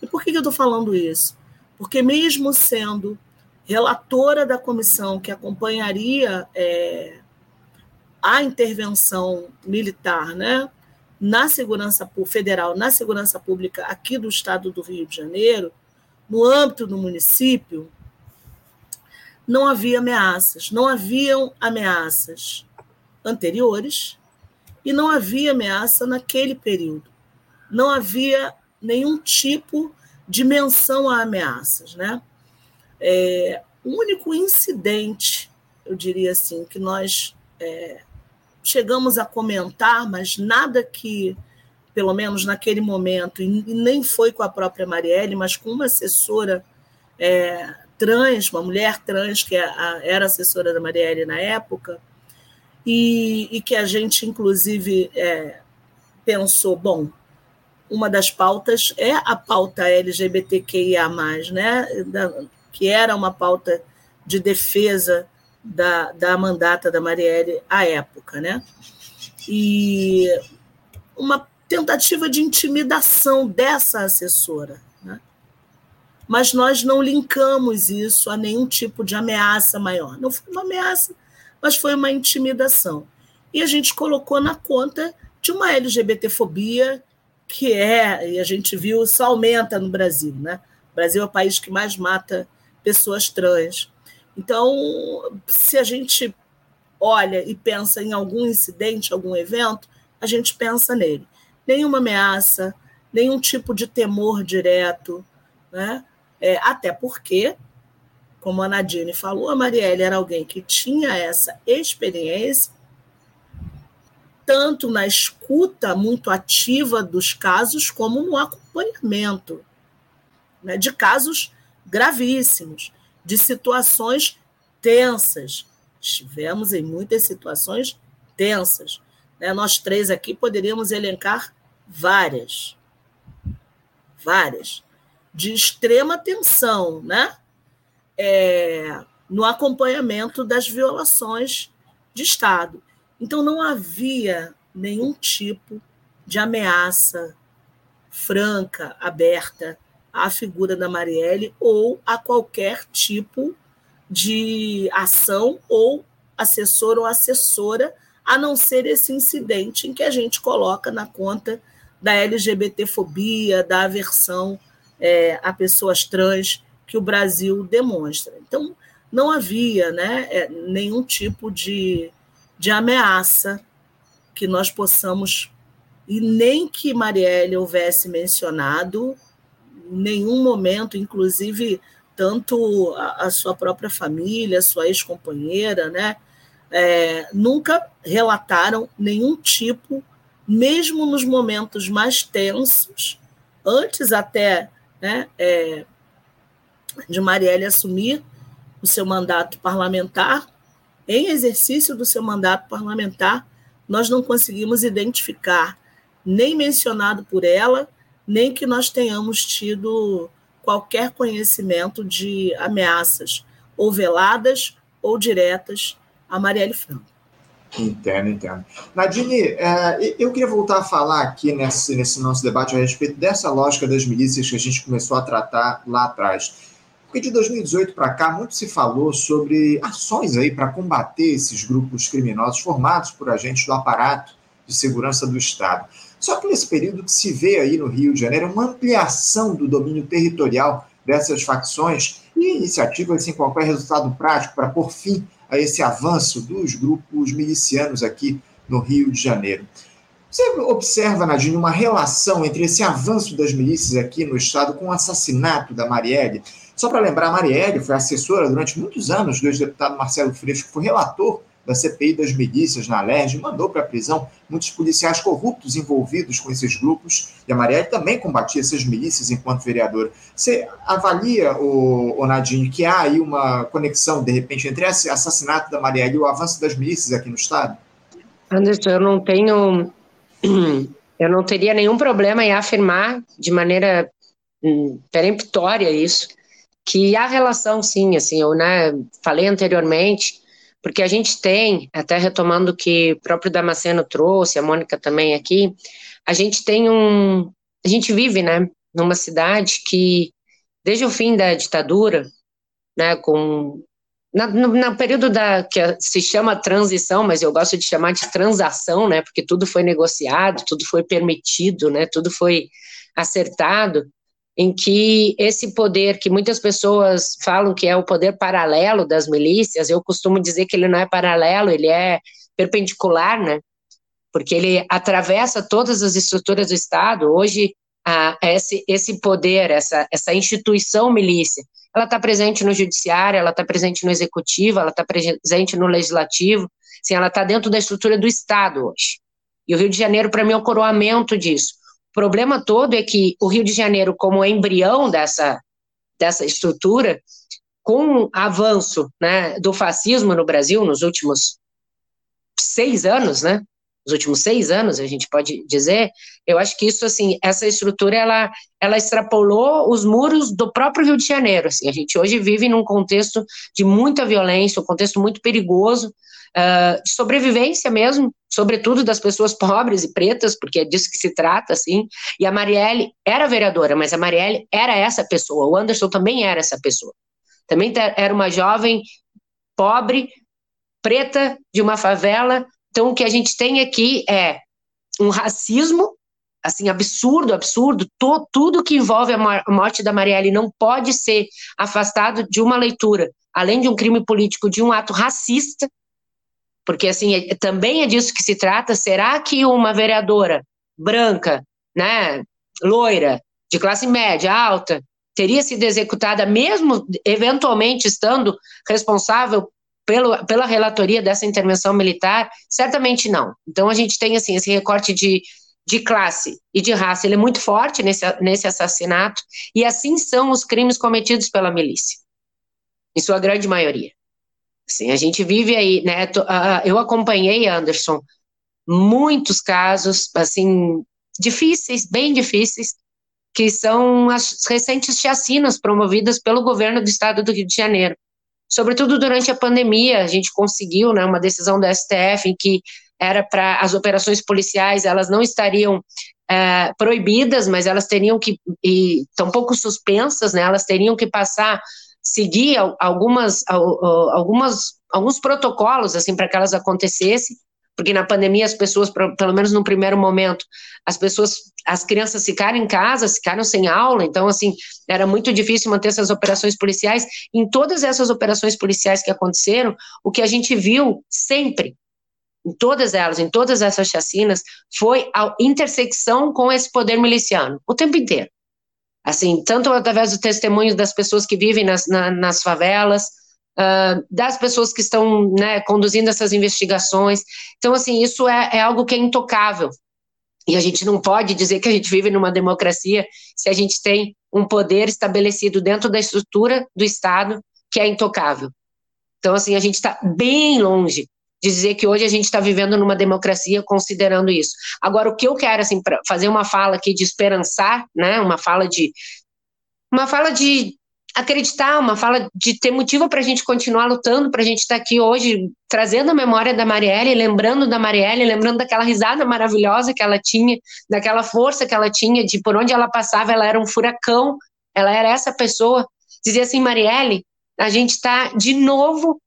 E por que eu estou falando isso? Porque, mesmo sendo relatora da comissão que acompanharia é, a intervenção militar né, na segurança federal, na segurança pública aqui do estado do Rio de Janeiro, no âmbito do município, não havia ameaças, não haviam ameaças anteriores e não havia ameaça naquele período. Não havia nenhum tipo de menção a ameaças. Né? É, o único incidente, eu diria assim, que nós é, chegamos a comentar, mas nada que, pelo menos naquele momento, e nem foi com a própria Marielle, mas com uma assessora é, trans, uma mulher trans, que é era assessora da Marielle na época, e, e que a gente, inclusive, é, pensou, bom, uma das pautas é a pauta LGBTQIA+, né? Da, que era uma pauta de defesa da, da mandata da Marielle à época, né? E uma tentativa de intimidação dessa assessora. Né? Mas nós não linkamos isso a nenhum tipo de ameaça maior. Não foi uma ameaça mas foi uma intimidação. E a gente colocou na conta de uma LGBTfobia que é, e a gente viu, isso aumenta no Brasil. Né? O Brasil é o país que mais mata pessoas trans. Então, se a gente olha e pensa em algum incidente, algum evento, a gente pensa nele. Nenhuma ameaça, nenhum tipo de temor direto, né? É, até porque como a Nadine falou, a Marielle era alguém que tinha essa experiência, tanto na escuta muito ativa dos casos, como no acompanhamento né, de casos gravíssimos, de situações tensas. Estivemos em muitas situações tensas. Né? Nós três aqui poderíamos elencar várias. Várias. De extrema tensão, né? É, no acompanhamento das violações de Estado. Então, não havia nenhum tipo de ameaça franca, aberta à figura da Marielle ou a qualquer tipo de ação ou assessor ou assessora, a não ser esse incidente em que a gente coloca na conta da LGBTfobia, da aversão é, a pessoas trans que o Brasil demonstra. Então, não havia né, é, nenhum tipo de, de ameaça que nós possamos, e nem que Marielle houvesse mencionado, nenhum momento, inclusive tanto a, a sua própria família, sua ex-companheira, né, é, nunca relataram nenhum tipo, mesmo nos momentos mais tensos, antes até né, é, de Marielle assumir o seu mandato parlamentar, em exercício do seu mandato parlamentar, nós não conseguimos identificar, nem mencionado por ela, nem que nós tenhamos tido qualquer conhecimento de ameaças, ou veladas ou diretas, a Marielle Franco. Entendo, entendo. Nadine, é, eu queria voltar a falar aqui nesse, nesse nosso debate a respeito dessa lógica das milícias que a gente começou a tratar lá atrás. Porque de 2018 para cá, muito se falou sobre ações aí para combater esses grupos criminosos formados por agentes do aparato de segurança do Estado. Só que nesse período que se vê aí no Rio de Janeiro uma ampliação do domínio territorial dessas facções e iniciativas sem qualquer resultado prático para pôr fim a esse avanço dos grupos milicianos aqui no Rio de Janeiro. Você observa, Nadine, uma relação entre esse avanço das milícias aqui no Estado com o assassinato da Marielle? Só para lembrar, a Marielle foi assessora durante muitos anos do ex-deputado Marcelo Freixo, que foi relator da CPI das milícias na LERJ, mandou para a prisão muitos policiais corruptos envolvidos com esses grupos, e a Marielle também combatia essas milícias enquanto vereadora. Você avalia, o, o Nadine, que há aí uma conexão, de repente, entre esse assassinato da Marielle e o avanço das milícias aqui no Estado? Anderson, eu não tenho... Eu não teria nenhum problema em afirmar de maneira hum, peremptória isso, que há relação, sim, assim, eu né, falei anteriormente, porque a gente tem, até retomando o que o próprio Damasceno trouxe, a Mônica também aqui, a gente tem um, a gente vive, né, numa cidade que, desde o fim da ditadura, né, com, na, no, no período da, que se chama transição, mas eu gosto de chamar de transação, né, porque tudo foi negociado, tudo foi permitido, né, tudo foi acertado, em que esse poder que muitas pessoas falam que é o poder paralelo das milícias, eu costumo dizer que ele não é paralelo, ele é perpendicular, né? Porque ele atravessa todas as estruturas do Estado. Hoje, a, esse, esse poder, essa, essa instituição milícia, ela está presente no judiciário, ela está presente no executivo, ela está presente no legislativo, sim, ela está dentro da estrutura do Estado hoje. E o Rio de Janeiro, para mim, é o coroamento disso problema todo é que o Rio de Janeiro, como embrião dessa, dessa estrutura, com o avanço né, do fascismo no Brasil nos últimos seis anos, né? Os últimos seis anos, a gente pode dizer, eu acho que isso, assim, essa estrutura, ela, ela extrapolou os muros do próprio Rio de Janeiro, assim, a gente hoje vive num contexto de muita violência, um contexto muito perigoso, uh, de sobrevivência mesmo, sobretudo das pessoas pobres e pretas, porque é disso que se trata, assim. E a Marielle era vereadora, mas a Marielle era essa pessoa. O Anderson também era essa pessoa. Também era uma jovem pobre, preta, de uma favela. Então, o que a gente tem aqui é um racismo, assim, absurdo, absurdo. Tudo que envolve a morte da Marielle não pode ser afastado de uma leitura, além de um crime político, de um ato racista, porque assim é, também é disso que se trata. Será que uma vereadora branca, né, loira, de classe média, alta, teria sido executada mesmo eventualmente estando responsável pelo, pela relatoria dessa intervenção militar? Certamente não. Então a gente tem assim esse recorte de, de classe e de raça, ele é muito forte nesse, nesse assassinato, e assim são os crimes cometidos pela milícia, em sua grande maioria. Assim, a gente vive aí, né? Eu acompanhei, Anderson, muitos casos, assim, difíceis, bem difíceis, que são as recentes chacinas promovidas pelo governo do estado do Rio de Janeiro. Sobretudo durante a pandemia, a gente conseguiu né, uma decisão da STF em que era para as operações policiais, elas não estariam é, proibidas, mas elas teriam que, e pouco suspensas, né, elas teriam que passar, seguir algumas, algumas, alguns protocolos, assim, para que elas acontecessem, porque na pandemia as pessoas, pelo menos no primeiro momento, as pessoas, as crianças ficaram em casa, ficaram sem aula, então, assim, era muito difícil manter essas operações policiais. Em todas essas operações policiais que aconteceram, o que a gente viu sempre, em todas elas, em todas essas chacinas, foi a intersecção com esse poder miliciano, o tempo inteiro. Assim, tanto através do testemunho das pessoas que vivem nas, na, nas favelas, uh, das pessoas que estão né, conduzindo essas investigações. Então, assim, isso é, é algo que é intocável. E a gente não pode dizer que a gente vive numa democracia se a gente tem um poder estabelecido dentro da estrutura do Estado que é intocável. Então, assim, a gente está bem longe dizer que hoje a gente está vivendo numa democracia considerando isso. Agora, o que eu quero, assim, fazer uma fala aqui de esperançar, né, uma fala de uma fala de acreditar, uma fala de ter motivo para a gente continuar lutando, para a gente estar tá aqui hoje trazendo a memória da Marielle, lembrando da Marielle, lembrando daquela risada maravilhosa que ela tinha, daquela força que ela tinha, de por onde ela passava, ela era um furacão, ela era essa pessoa. Dizia assim, Marielle, a gente está de novo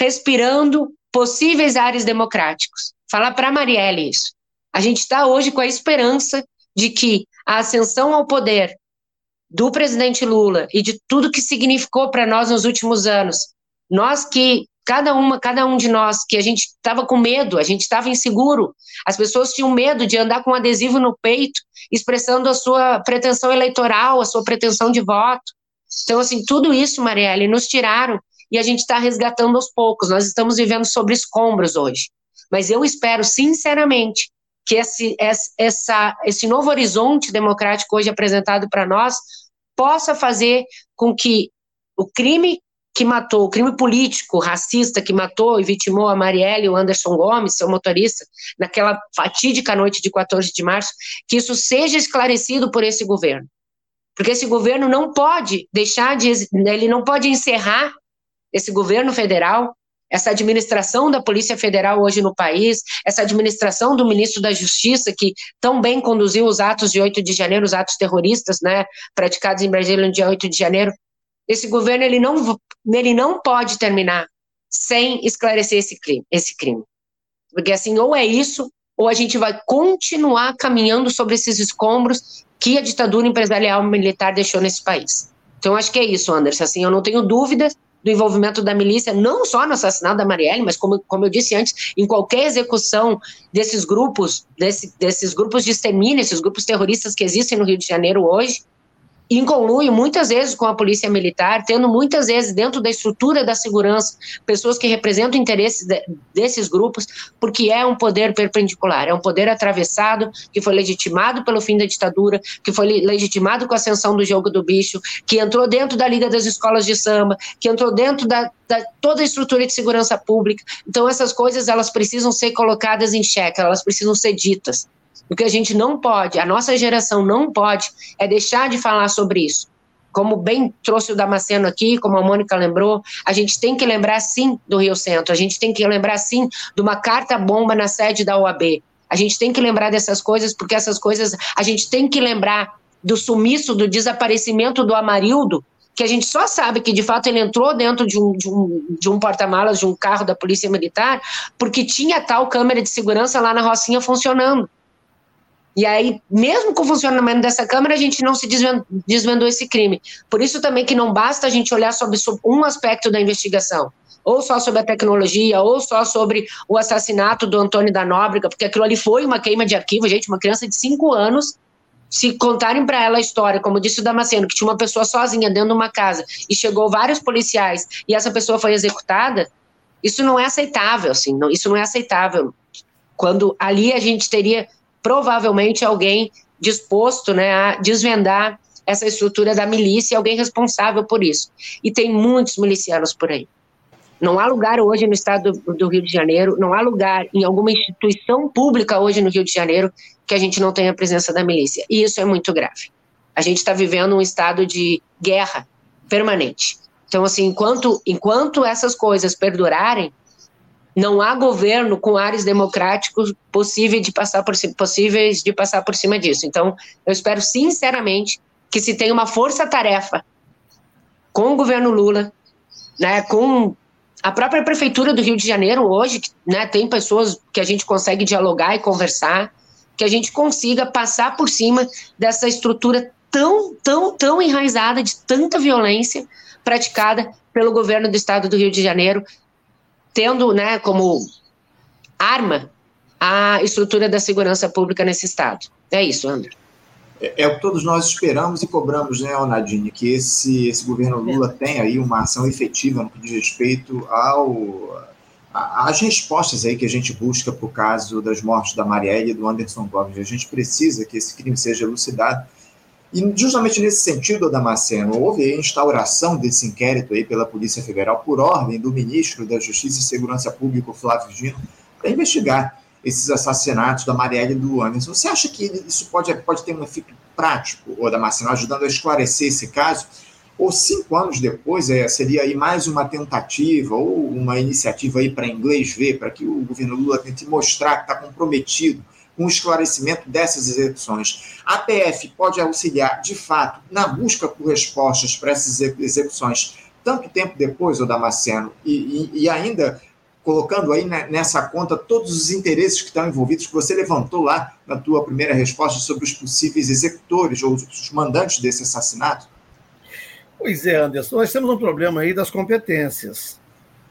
respirando possíveis ares democráticos. Fala para Marielle isso. A gente está hoje com a esperança de que a ascensão ao poder do presidente Lula e de tudo que significou para nós nos últimos anos. Nós que cada uma, cada um de nós que a gente estava com medo, a gente estava inseguro. As pessoas tinham medo de andar com um adesivo no peito, expressando a sua pretensão eleitoral, a sua pretensão de voto. Então, assim, tudo isso, Marielle, nos tiraram e a gente está resgatando aos poucos. Nós estamos vivendo sobre escombros hoje. Mas eu espero, sinceramente, que esse, essa, esse novo horizonte democrático hoje apresentado para nós possa fazer com que o crime que matou, o crime político, racista que matou e vitimou a Marielle e o Anderson Gomes, seu motorista, naquela fatídica noite de 14 de março, que isso seja esclarecido por esse governo. Porque esse governo não pode deixar de, ele não pode encerrar esse governo federal essa administração da Polícia Federal hoje no país, essa administração do ministro da Justiça, que tão bem conduziu os atos de 8 de janeiro, os atos terroristas, né, praticados em Brasília no dia 8 de janeiro, esse governo ele não, ele não pode terminar sem esclarecer esse crime, esse crime. Porque assim, ou é isso, ou a gente vai continuar caminhando sobre esses escombros que a ditadura empresarial militar deixou nesse país. Então, acho que é isso, Anderson. Assim, eu não tenho dúvidas do envolvimento da milícia, não só no assassinato da Marielle, mas como, como eu disse antes, em qualquer execução desses grupos, desse, desses grupos de extermínio, esses grupos terroristas que existem no Rio de Janeiro hoje, em conluio muitas vezes com a polícia militar, tendo muitas vezes dentro da estrutura da segurança pessoas que representam interesses de, desses grupos, porque é um poder perpendicular, é um poder atravessado que foi legitimado pelo fim da ditadura, que foi legitimado com a ascensão do jogo do bicho, que entrou dentro da Liga das Escolas de Samba, que entrou dentro da, da toda a estrutura de segurança pública. Então essas coisas elas precisam ser colocadas em xeque, elas precisam ser ditas. O que a gente não pode, a nossa geração não pode, é deixar de falar sobre isso. Como bem trouxe o Damasceno aqui, como a Mônica lembrou, a gente tem que lembrar sim do Rio Centro, a gente tem que lembrar sim de uma carta-bomba na sede da OAB. A gente tem que lembrar dessas coisas, porque essas coisas, a gente tem que lembrar do sumiço, do desaparecimento do Amarildo, que a gente só sabe que de fato ele entrou dentro de um, de um, de um porta-malas de um carro da Polícia Militar, porque tinha tal câmera de segurança lá na Rocinha funcionando. E aí, mesmo com o funcionamento dessa Câmara, a gente não se desvendou esse crime. Por isso também que não basta a gente olhar sobre um aspecto da investigação, ou só sobre a tecnologia, ou só sobre o assassinato do Antônio da Nóbrega, porque aquilo ali foi uma queima de arquivo, gente, uma criança de cinco anos, se contarem para ela a história, como disse o Damasceno, que tinha uma pessoa sozinha dentro de uma casa e chegou vários policiais e essa pessoa foi executada, isso não é aceitável, assim, não, isso não é aceitável. Quando ali a gente teria provavelmente alguém disposto né, a desvendar essa estrutura da milícia, alguém responsável por isso. E tem muitos milicianos por aí. Não há lugar hoje no estado do, do, Rio de Janeiro, não há lugar em alguma instituição pública hoje no Rio de Janeiro que a gente não tenha a presença da milícia. E isso é muito grave. A gente está vivendo um estado de guerra permanente. Então, assim, enquanto, enquanto essas coisas perdurarem, não há governo com ares democráticos de passar por, possíveis de passar por cima disso. Então, eu espero sinceramente que se tenha uma força-tarefa com o governo Lula, né, com a própria prefeitura do Rio de Janeiro hoje, né, tem pessoas que a gente consegue dialogar e conversar, que a gente consiga passar por cima dessa estrutura tão, tão, tão enraizada de tanta violência praticada pelo governo do estado do Rio de Janeiro, tendo, né, como arma a estrutura da segurança pública nesse estado. É isso, André. É, é, o que todos nós esperamos e cobramos, né, Nadine, que esse, esse governo Lula tenha aí uma ação efetiva no que diz respeito ao as respostas aí que a gente busca para o caso das mortes da Marielle e do Anderson Gomes. A gente precisa que esse crime seja elucidado. E justamente nesse sentido, Damasceno, houve a instauração desse inquérito aí pela Polícia Federal por ordem do ministro da Justiça e Segurança Pública, Flávio Dino, para investigar esses assassinatos da Marielle e do Anderson. Você acha que isso pode, pode ter um efeito prático, ou Damasceno, ajudando a esclarecer esse caso? Ou cinco anos depois é, seria aí mais uma tentativa ou uma iniciativa aí para inglês ver, para que o governo Lula tente mostrar que está comprometido o esclarecimento dessas execuções. A PF pode auxiliar, de fato, na busca por respostas para essas execuções tanto tempo depois, o Damasceno, e, e, e ainda colocando aí nessa conta todos os interesses que estão envolvidos, que você levantou lá na tua primeira resposta sobre os possíveis executores ou os mandantes desse assassinato? Pois é, Anderson, nós temos um problema aí das competências.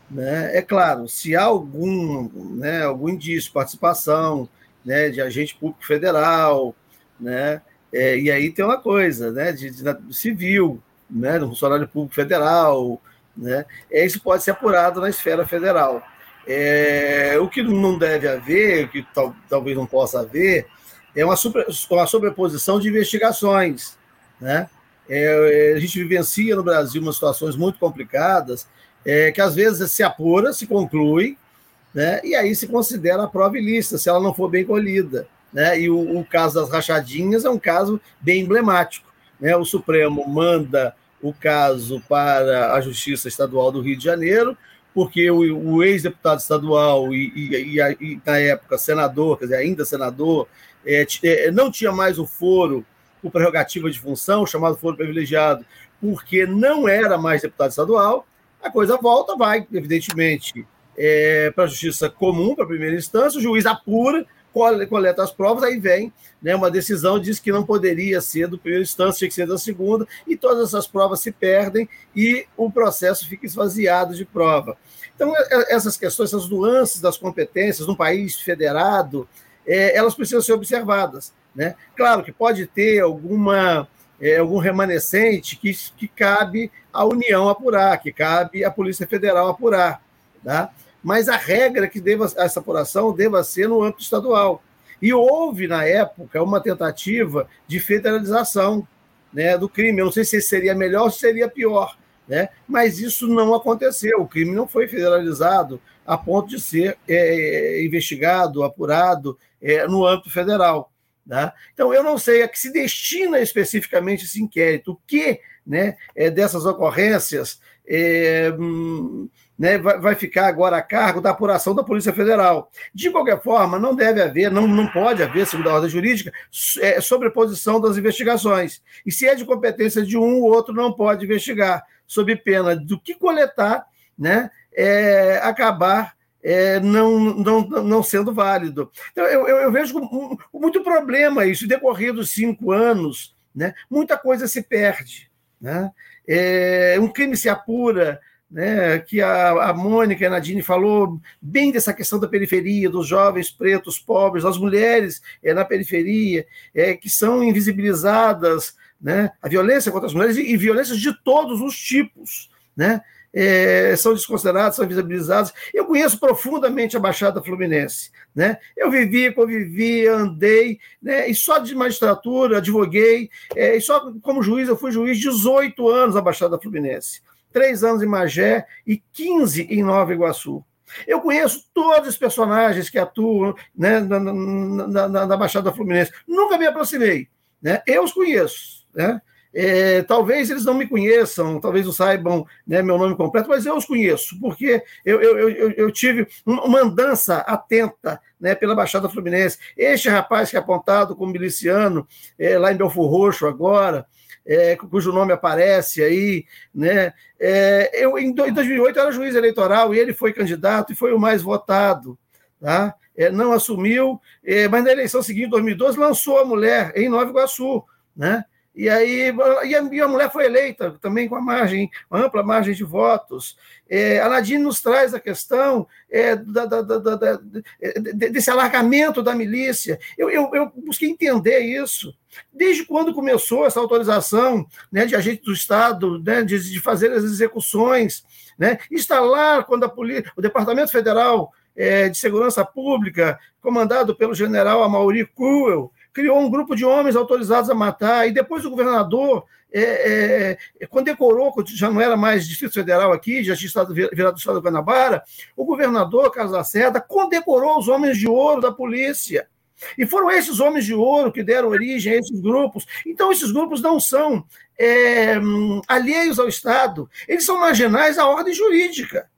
Né? É claro, se há algum, né, algum indício participação né, de agente público federal, né, é, e aí tem uma coisa, né, de, de civil, né, do funcionário público federal, né, é, isso pode ser apurado na esfera federal. É, o que não deve haver, o que tal, talvez não possa haver, é uma, super, uma sobreposição de investigações. Né? É, a gente vivencia no Brasil umas situações muito complicadas, é, que às vezes se apura, se conclui, né? e aí se considera a prova ilícita, se ela não for bem colhida. Né? E o, o caso das rachadinhas é um caso bem emblemático. Né? O Supremo manda o caso para a Justiça Estadual do Rio de Janeiro, porque o, o ex-deputado estadual e, e, e, na época, senador, quer dizer, ainda senador, é, é, não tinha mais o foro por prerrogativa de função, chamado foro privilegiado, porque não era mais deputado estadual, a coisa volta, vai, evidentemente, é, para a justiça comum, para a primeira instância, o juiz apura, coleta as provas, aí vem né, uma decisão, diz que não poderia ser do primeiro instância, tinha que ser da segunda, e todas essas provas se perdem e o processo fica esvaziado de prova. Então, essas questões, essas nuances das competências num país federado, é, elas precisam ser observadas. Né? Claro que pode ter alguma, é, algum remanescente que, que cabe à União apurar, que cabe à Polícia Federal apurar. Tá? Mas a regra é que deva, essa apuração deva ser no âmbito estadual. E houve, na época, uma tentativa de federalização né, do crime. Eu não sei se seria melhor ou se seria pior, né? mas isso não aconteceu. O crime não foi federalizado a ponto de ser é, investigado, apurado é, no âmbito federal. Tá? Então, eu não sei a que se destina especificamente esse inquérito, o que né, é, dessas ocorrências é, hum, né, vai, vai, ficar agora a cargo da apuração da Polícia Federal. De qualquer forma, não deve haver, não, não pode haver, segundo a ordem jurídica, é, sobreposição das investigações. E se é de competência de um, o outro não pode investigar, sob pena do que coletar, né, é, acabar é, não, não, não sendo válido. Então, eu, eu, eu vejo com muito problema isso, decorridos cinco anos, né, muita coisa se perde. Né? É, um crime se apura, né, que a, a Mônica e a Nadine falou bem dessa questão da periferia, dos jovens pretos, pobres, das mulheres é, na periferia, é, que são invisibilizadas, né, a violência contra as mulheres e, e violências de todos os tipos, né, é, são desconsideradas, são invisibilizadas. Eu conheço profundamente a Baixada Fluminense. Né? Eu vivi, convivi, andei, né? e só de magistratura, advoguei, é, e só como juiz, eu fui juiz 18 anos na Baixada Fluminense. Três anos em Magé e 15 em Nova Iguaçu. Eu conheço todos os personagens que atuam né, na, na, na, na Baixada Fluminense. Nunca me aproximei. Né? Eu os conheço. Né? É, talvez eles não me conheçam, talvez não saibam né, meu nome completo, mas eu os conheço, porque eu, eu, eu, eu tive uma andança atenta né, pela Baixada Fluminense. Este rapaz que é apontado como miliciano é, lá em Belfor Roxo agora, é, cujo nome aparece aí, né? É, eu, em 2008 eu era juiz eleitoral e ele foi candidato e foi o mais votado, tá? É, não assumiu, é, mas na eleição seguinte, em 2012, lançou a mulher em Nova Iguaçu, né? E aí e a, e a mulher foi eleita também com a margem, uma ampla margem de votos. É, a Nadine nos traz a questão é, da, da, da, desse alargamento da milícia. Eu, eu, eu, busquei entender isso. Desde quando começou essa autorização né, de agente do Estado né, de, de fazer as execuções? Né? Está lá quando a polícia, o Departamento Federal é, de Segurança Pública, comandado pelo general Amaury Cruel, criou um grupo de homens autorizados a matar, e depois o governador é, é, condecorou, já não era mais Distrito Federal aqui, já tinha estado virado do Estado do Guanabara, o governador Carlos Lacerda condecorou os homens de ouro da polícia. E foram esses homens de ouro que deram origem a esses grupos. Então, esses grupos não são é, alheios ao Estado, eles são marginais à ordem jurídica,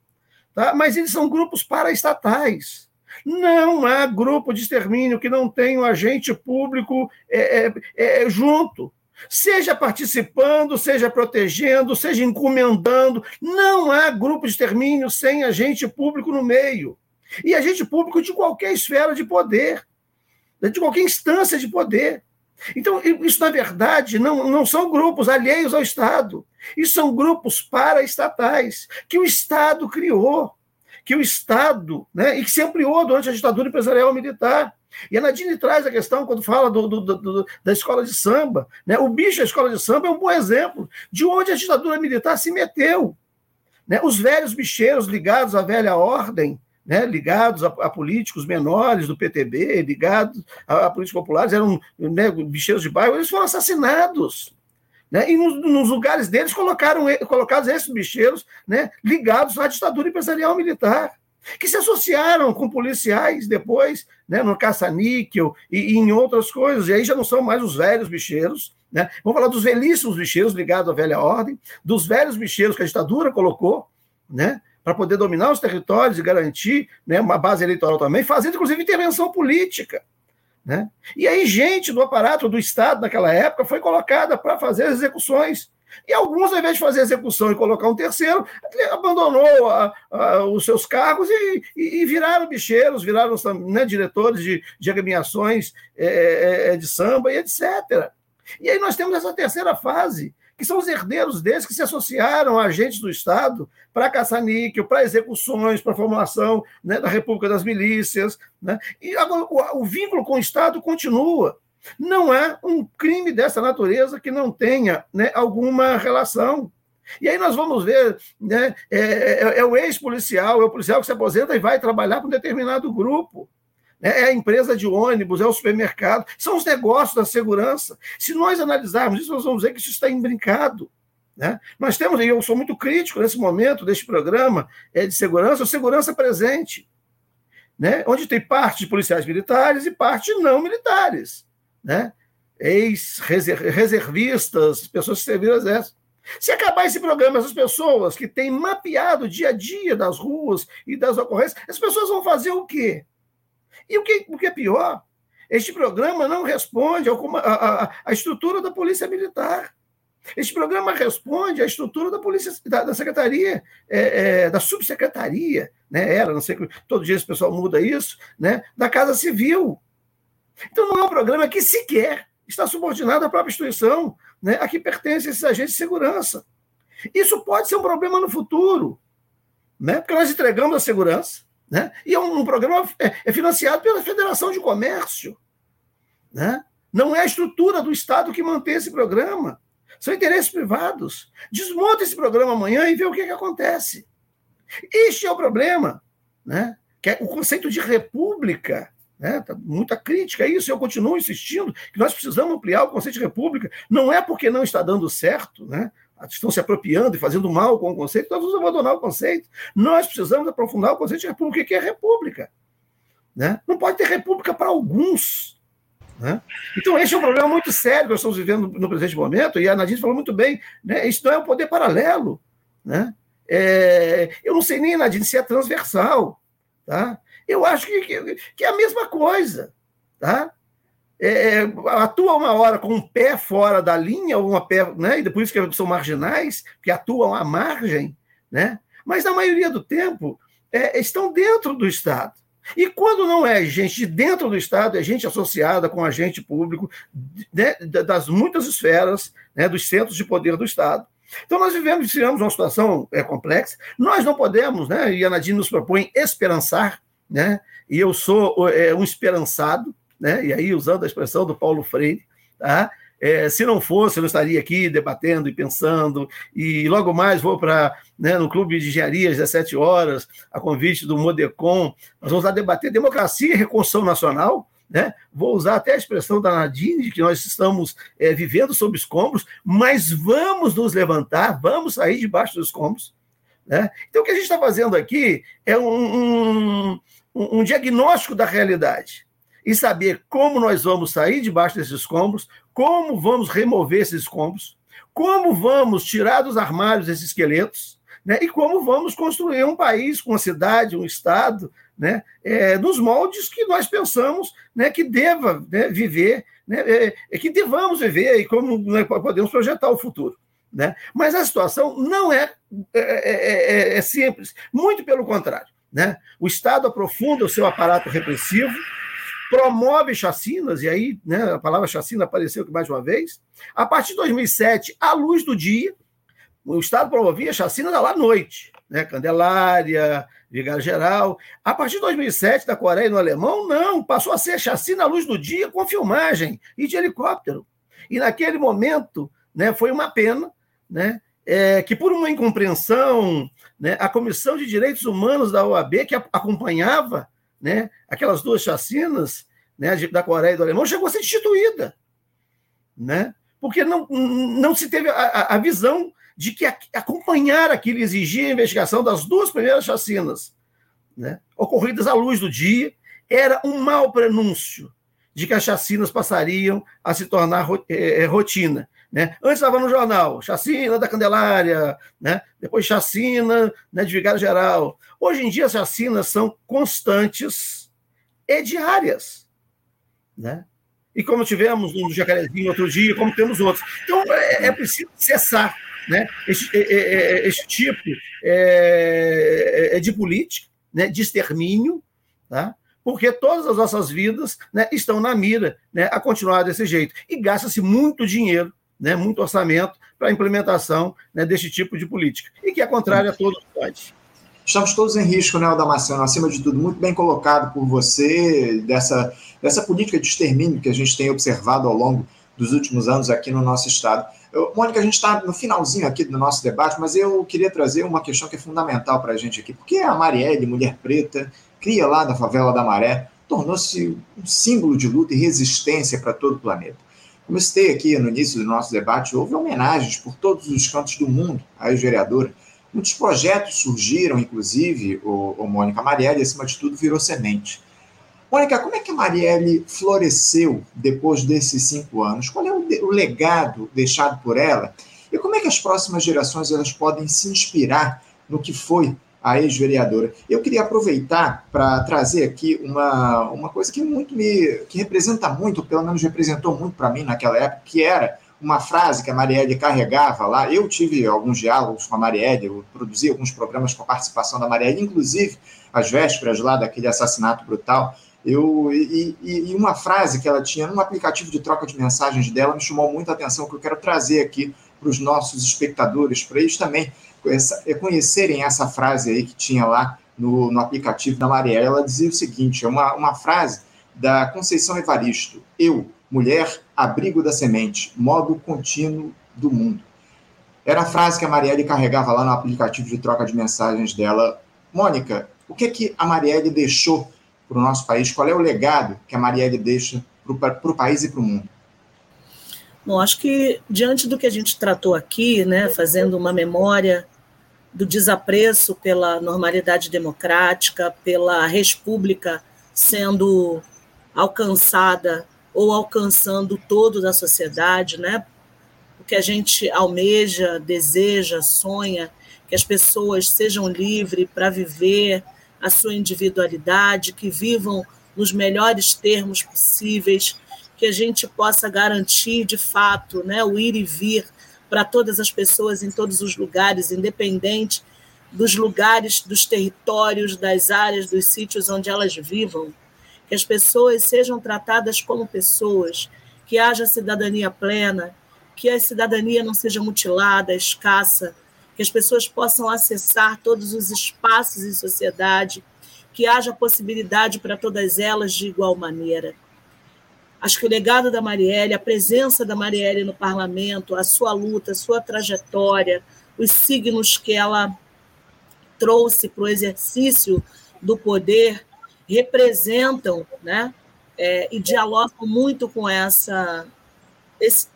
tá? mas eles são grupos paraestatais. Não há grupo de extermínio que não tenha um agente público é, é, é, junto. Seja participando, seja protegendo, seja encomendando. Não há grupo de extermínio sem agente público no meio. E agente público de qualquer esfera de poder, de qualquer instância de poder. Então, isso, na verdade, não, não são grupos alheios ao Estado. Isso são grupos paraestatais que o Estado criou que o Estado, né, e que se ampliou durante a ditadura empresarial militar. E a Nadine traz a questão quando fala do, do, do, da escola de samba. Né? O bicho da escola de samba é um bom exemplo de onde a ditadura militar se meteu. Né? Os velhos bicheiros ligados à velha ordem, né, ligados a, a, políticos menores do PTB, ligados a, a políticos populares, eram né, bicheiros de bairro, eles foram assassinados. Né? E nos, nos, lugares deles colocaram colocados esses bicheiros né, ligados à ditadura empresarial militar, que se associaram com policiais depois, né, no caça-níquel e, e, em outras coisas. E aí já não são mais os velhos bicheiros. Né? Vamos falar dos velhíssimos bicheiros ligados à velha ordem, dos velhos bicheiros que a ditadura colocou, né? para poder dominar os territórios e garantir né, uma base eleitoral também, fazendo inclusive intervenção política. Né? E aí, gente do aparato do Estado naquela época foi colocada para fazer as execuções. E alguns, ao invés de fazer execução e colocar um terceiro, abandonou a, a, os seus cargos e, e, e, viraram bicheiros, viraram né, diretores de, de agremiações é, é, é de samba e etc. E aí nós temos essa terceira fase, que são os herdeiros desses que se associaram a agentes do Estado para caçar níquel, para execuções, para a formulação né, da República das Milícias. Né? E agora, o, o vínculo com o Estado continua. Não há um crime dessa natureza que não tenha né, alguma relação. E aí nós vamos ver, né, é, é, é o ex-policial, é o policial que se aposenta e vai trabalhar para um determinado grupo. É, é a empresa de ônibus, é o supermercado, são os negócios da segurança. Se nós analisarmos isso, nós vamos ver que isso está embrincado. Né? Nós temos, e eu sou muito crítico nesse momento deste programa é, de segurança, o segurança presente, né? onde tem parte de policiais militares e parte não militares, né? ex-reservistas, pessoas que serviram exército. Se acabar esse programa, essas pessoas que têm mapeado o dia a dia das ruas e das ocorrências, as pessoas vão fazer o quê? E o que, o que é pior, este programa não responde à estrutura da Polícia Militar. Este programa responde à estrutura da Polícia, da, da Secretaria, é, é, da Subsecretaria, né? Era, não sei, todo dia esse pessoal muda isso, né? Da Casa Civil. Então não é um programa que sequer está subordinado à própria instituição, né? A que pertencem esses agentes de segurança. Isso pode ser um problema no futuro, né? Porque nós entregamos a segurança, né? E é um, um programa é, é, financiado pela Federação de Comércio. Né? Não é a estrutura do Estado que mantém esse programa. São interesses privados. Desmonta esse programa amanhã e vê o que, que acontece. Este é o problema. Né? Que é o conceito de república. Né? Tá muita crítica a isso, eu continuo insistindo que nós precisamos ampliar o conceito de república. Não é porque não está dando certo, né? Estão se apropriando e fazendo mal com o conceito, nós vamos abandonar o conceito. Nós precisamos aprofundar o conceito de república. Que é república? Né? Não pode ter república para alguns. Né? Então, esse é um problema muito sério que nós estamos vivendo no presente momento, e a Nadine falou muito bem, né? isso não é um poder paralelo. Né? É, eu não sei nem, Nadine, se é transversal. Tá? Eu acho que, que, que é a mesma coisa. Tá? É, é, atua uma hora com um pé fora da linha, ou uma pé, né? e por isso que são marginais, que atuam à margem, né? mas na maioria do tempo é, estão dentro do Estado. E quando não é gente de dentro do Estado, é gente associada com agente público né, das muitas esferas, né, dos centros de poder do Estado. Então, nós vivemos, tivemos uma situação é, complexa. Nós não podemos, né, e a Nadine nos propõe esperançar, né, e eu sou é, um esperançado, né? e aí usando a expressão do Paulo Freire, tá? É, se não fosse, eu não estaria aqui debatendo e pensando, e logo mais vou para né, no Clube de Engenharia às 17 horas, a convite do Modecom, nós vamos lá debater democracia e reconstrução nacional, né? Vou usar até a expressão da Nadine, de que nós estamos é, vivendo sob escombros, mas vamos nos levantar, vamos sair debaixo dos escombros. Né? Então, o que a gente está fazendo aqui é um, um, um diagnóstico da realidade e saber como nós vamos sair debaixo desses escombros, como vamos remover esses escombros, como vamos tirar dos armários esses esqueletos, né? e como vamos construir um país, uma cidade, um Estado, né? É, nos moldes que nós pensamos né, que deva né, viver, né, é, é, que devamos viver e como né, podemos projetar o futuro. Né? Mas a situação não é, é, é, é, é simples, muito pelo contrário. Né? O Estado aprofunda o seu aparato repressivo, promove chacinas, e aí né, a palavra chacina apareceu aqui mais uma vez. A partir de 2007, à luz do dia, o Estado promovia chacina lá à noite, né? Candelária, Vigário Geral. A partir de 2007, da Coreia e no Alemão, não, passou a ser chacina à luz do dia com filmagem e de helicóptero. E naquele momento, né, foi uma pena, né, é, que por uma incompreensão, né, a Comissão de Direitos Humanos da OAB, que acompanhava né, aquelas duas chacinas né, da Coreia e do Alemão, chegou a ser instituída. Né? Porque não, não se teve a, a visão de que acompanhar aquilo exigia a investigação das duas primeiras chacinas, né, ocorridas à luz do dia, era um mau prenúncio de que as chacinas passariam a se tornar é, é, rotina. Né? Antes estava no jornal, chacina da Candelária, né? depois chacina né, de Vigário Geral. Hoje em dia, as chacinas são constantes e diárias. Né? E como tivemos no Jacarezinho outro dia, como temos outros. Então, é, é preciso cessar né, este, é, é, este tipo é, de política, né, de extermínio, tá? porque todas as nossas vidas né, estão na mira né, a continuar desse jeito. E gasta-se muito dinheiro né, muito orçamento para a implementação né, deste tipo de política, e que é contrária a todos pode. Estamos todos em risco, né, Damasceno? Acima de tudo, muito bem colocado por você, dessa, dessa política de extermínio que a gente tem observado ao longo dos últimos anos aqui no nosso Estado. Eu, Mônica, a gente está no finalzinho aqui do nosso debate, mas eu queria trazer uma questão que é fundamental para a gente aqui, porque a Marielle, mulher preta, cria lá da favela da Maré, tornou-se um símbolo de luta e resistência para todo o planeta. Como eu citei aqui no início do nosso debate, houve homenagens por todos os cantos do mundo à ex-vereadora. Muitos projetos surgiram, inclusive, o, o Mônica Marielle, acima de tudo, virou semente. Mônica, como é que a Marielle floresceu depois desses cinco anos? Qual é o, o legado deixado por ela? E como é que as próximas gerações elas podem se inspirar no que foi a ex-vereadora. Eu queria aproveitar para trazer aqui uma, uma coisa que muito me que representa muito, pelo menos representou muito para mim naquela época, que era uma frase que a Marielle carregava lá. Eu tive alguns diálogos com a Marielle, eu produzi alguns programas com a participação da Marielle, inclusive às vésperas lá daquele assassinato brutal. Eu, e, e, e, uma frase que ela tinha num aplicativo de troca de mensagens dela me chamou muita atenção, que eu quero trazer aqui para os nossos espectadores, para eles também é conhecerem essa frase aí que tinha lá no, no aplicativo da Marielle. Ela dizia o seguinte: é uma, uma frase da Conceição Evaristo. Eu, mulher, abrigo da semente, modo contínuo do mundo. Era a frase que a Marielle carregava lá no aplicativo de troca de mensagens dela. Mônica, o que, é que a Marielle deixou para o nosso país? Qual é o legado que a Marielle deixa para o país e para o mundo? Bom, acho que diante do que a gente tratou aqui, né, fazendo uma memória do desapreço pela normalidade democrática, pela república sendo alcançada ou alcançando todo da sociedade, né? O que a gente almeja, deseja, sonha, que as pessoas sejam livres para viver a sua individualidade, que vivam nos melhores termos possíveis, que a gente possa garantir de fato né, o ir e vir para todas as pessoas em todos os lugares, independente dos lugares, dos territórios, das áreas, dos sítios onde elas vivam. Que as pessoas sejam tratadas como pessoas, que haja cidadania plena, que a cidadania não seja mutilada, escassa, que as pessoas possam acessar todos os espaços em sociedade, que haja possibilidade para todas elas de igual maneira. Acho que o legado da Marielle, a presença da Marielle no parlamento, a sua luta, a sua trajetória, os signos que ela trouxe para o exercício do poder representam né, é, e dialogam muito com essa, esse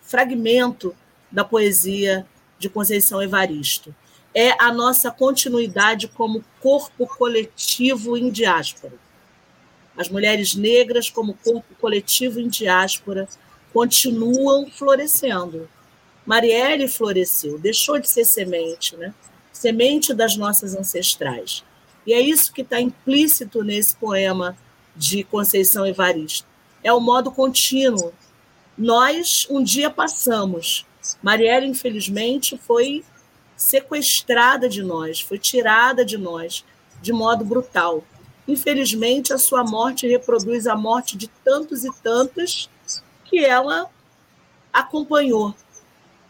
fragmento da poesia de Conceição Evaristo. É a nossa continuidade como corpo coletivo em diáspora as mulheres negras, como corpo coletivo em diáspora, continuam florescendo. Marielle floresceu, deixou de ser semente, né? semente das nossas ancestrais. E é isso que está implícito nesse poema de Conceição Evaristo. É o modo contínuo. Nós um dia passamos. Marielle, infelizmente, foi sequestrada de nós, foi tirada de nós de modo brutal. Infelizmente, a sua morte reproduz a morte de tantos e tantas que ela acompanhou.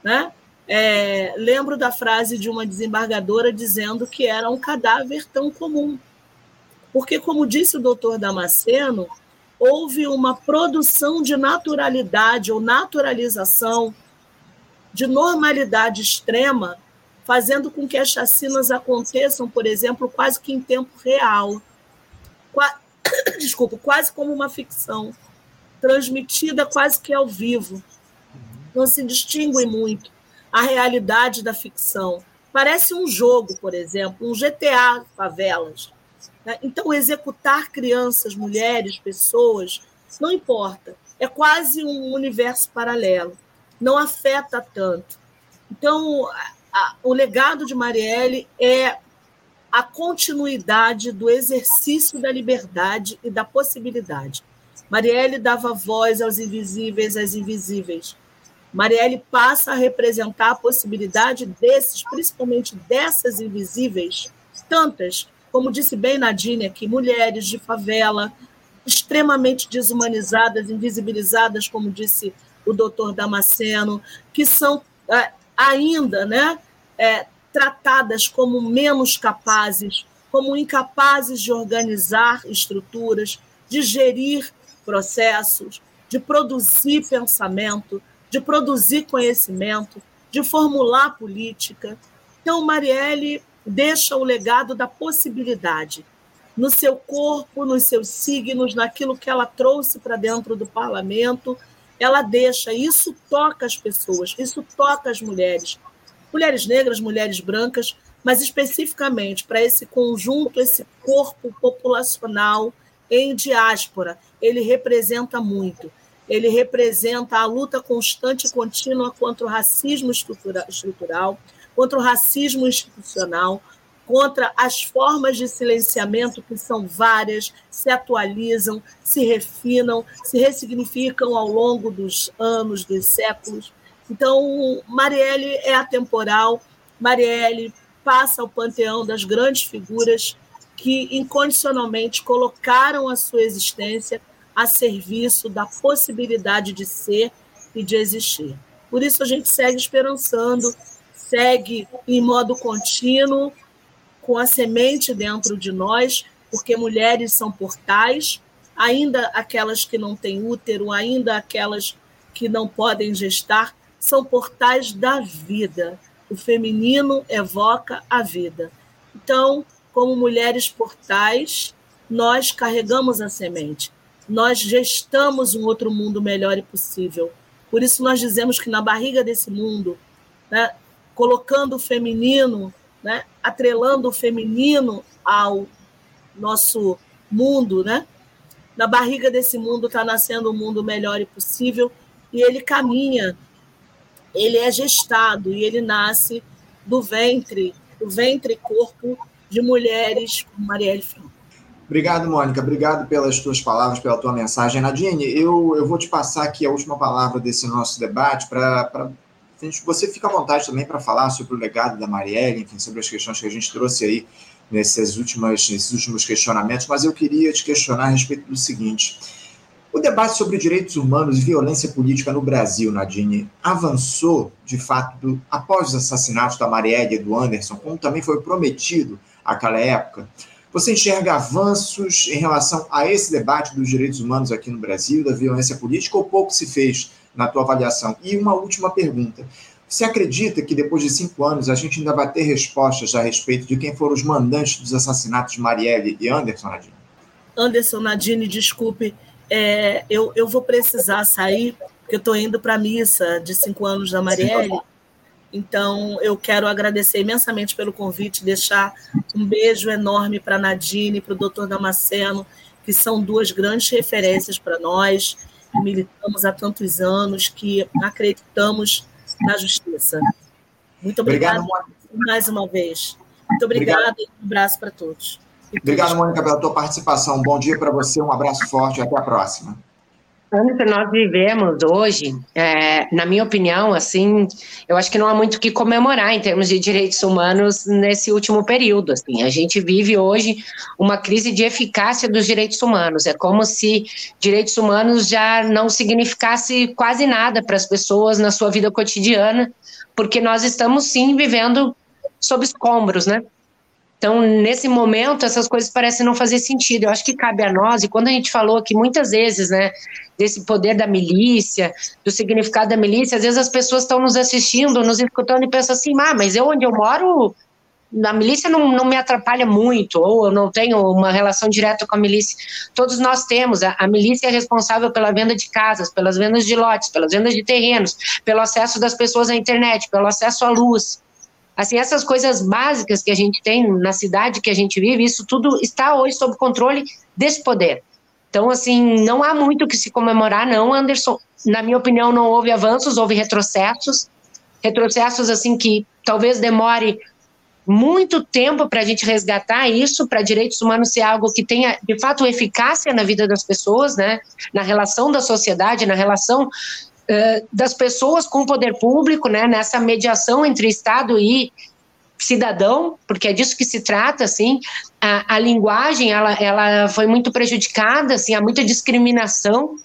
Né? É, lembro da frase de uma desembargadora dizendo que era um cadáver tão comum. Porque, como disse o doutor Damasceno, houve uma produção de naturalidade ou naturalização, de normalidade extrema, fazendo com que as chacinas aconteçam, por exemplo, quase que em tempo real desculpa, quase como uma ficção, transmitida quase que ao vivo. Não se distingue muito a realidade da ficção. Parece um jogo, por exemplo, um GTA favelas. Né? Então, executar crianças, mulheres, pessoas, não importa. É quase um universo paralelo. Não afeta tanto. Então, a, o legado de Marielle é a continuidade do exercício da liberdade e da possibilidade. Marielle dava voz aos invisíveis, às invisíveis. Marielle passa a representar a possibilidade desses, principalmente dessas invisíveis, tantas, como disse bem Nadine aqui, mulheres de favela, extremamente desumanizadas, invisibilizadas, como disse o doutor Damasceno, que são é, ainda né, é, tratadas como menos capazes, como incapazes de organizar estruturas, de gerir processos, de produzir pensamento, de produzir conhecimento, de formular política. Então, Marielle deixa o legado da possibilidade no seu corpo, nos seus signos, naquilo que ela trouxe para dentro do parlamento. Ela deixa, isso toca as pessoas, isso toca as mulheres, mulheres negras, mulheres brancas, mas especificamente para esse conjunto, esse corpo populacional em diáspora. Ele representa muito. Ele representa a luta constante e contínua contra o racismo estrutural, contra o racismo institucional, contra as formas de silenciamento que são várias, se atualizam, se refinam, se ressignificam ao longo dos anos, dos séculos. Então, Marielle é atemporal, Marielle passa ao panteão das grandes figuras que incondicionalmente colocaram a sua existência a serviço da possibilidade de ser e de existir. Por isso a gente segue esperançando, segue em modo contínuo, com a semente dentro de nós, porque mulheres são portais, ainda aquelas que não têm útero, ainda aquelas que não podem gestar, são portais da vida. O feminino evoca a vida. Então, como mulheres portais, nós carregamos a semente. Nós gestamos um outro mundo melhor e possível. Por isso nós dizemos que na barriga desse mundo, né, colocando o feminino, né, atrelando o feminino ao nosso mundo, né? Na barriga desse mundo está nascendo um mundo melhor e possível e ele caminha, ele é gestado e ele nasce do ventre, do ventre e corpo de mulheres como Marielle Franco. Obrigado, Mônica. Obrigado pelas tuas palavras, pela tua mensagem. Nadine, eu, eu vou te passar aqui a última palavra desse nosso debate para. Você fica à vontade também para falar sobre o legado da Marielle, enfim, sobre as questões que a gente trouxe aí últimas, nesses últimos questionamentos, mas eu queria te questionar a respeito do seguinte. O debate sobre direitos humanos e violência política no Brasil, Nadine, avançou, de fato, após os assassinatos da Marielle e do Anderson, como também foi prometido naquela época. Você enxerga avanços em relação a esse debate dos direitos humanos aqui no Brasil, da violência política, ou pouco se fez na tua avaliação? E uma última pergunta. Você acredita que depois de cinco anos a gente ainda vai ter respostas a respeito de quem foram os mandantes dos assassinatos de Marielle e Anderson Nadine? Anderson Nadine, desculpe, é, eu, eu vou precisar sair, porque eu estou indo para a missa de cinco anos da Marielle. Então, eu quero agradecer imensamente pelo convite, deixar um beijo enorme para a Nadine, para o doutor Damasceno, que são duas grandes referências para nós, que militamos há tantos anos, que acreditamos na justiça. Muito obrigada Obrigado, mais uma vez. Muito obrigada Obrigado. e um abraço para todos. Obrigado, Mônica, pela tua participação. Um bom dia para você, um abraço forte e até a próxima. Anderson, nós vivemos hoje, é, na minha opinião, assim, eu acho que não há muito o que comemorar em termos de direitos humanos nesse último período. Assim, a gente vive hoje uma crise de eficácia dos direitos humanos. É como se direitos humanos já não significasse quase nada para as pessoas na sua vida cotidiana, porque nós estamos sim vivendo sob escombros, né? Então, nesse momento, essas coisas parecem não fazer sentido. Eu acho que cabe a nós, e quando a gente falou aqui muitas vezes, né, desse poder da milícia, do significado da milícia, às vezes as pessoas estão nos assistindo, nos escutando e pensam assim, ah, mas eu onde eu moro, a milícia não, não me atrapalha muito, ou eu não tenho uma relação direta com a milícia. Todos nós temos. A, a milícia é responsável pela venda de casas, pelas vendas de lotes, pelas vendas de terrenos, pelo acesso das pessoas à internet, pelo acesso à luz. Assim, essas coisas básicas que a gente tem na cidade que a gente vive, isso tudo está hoje sob controle desse poder. Então, assim, não há muito que se comemorar, não, Anderson. Na minha opinião, não houve avanços, houve retrocessos. Retrocessos, assim, que talvez demore muito tempo para a gente resgatar isso, para direitos humanos ser algo que tenha, de fato, eficácia na vida das pessoas, né? Na relação da sociedade, na relação das pessoas com poder público, né, nessa mediação entre Estado e cidadão, porque é disso que se trata, assim, a, a linguagem, ela, ela foi muito prejudicada, assim, há muita discriminação.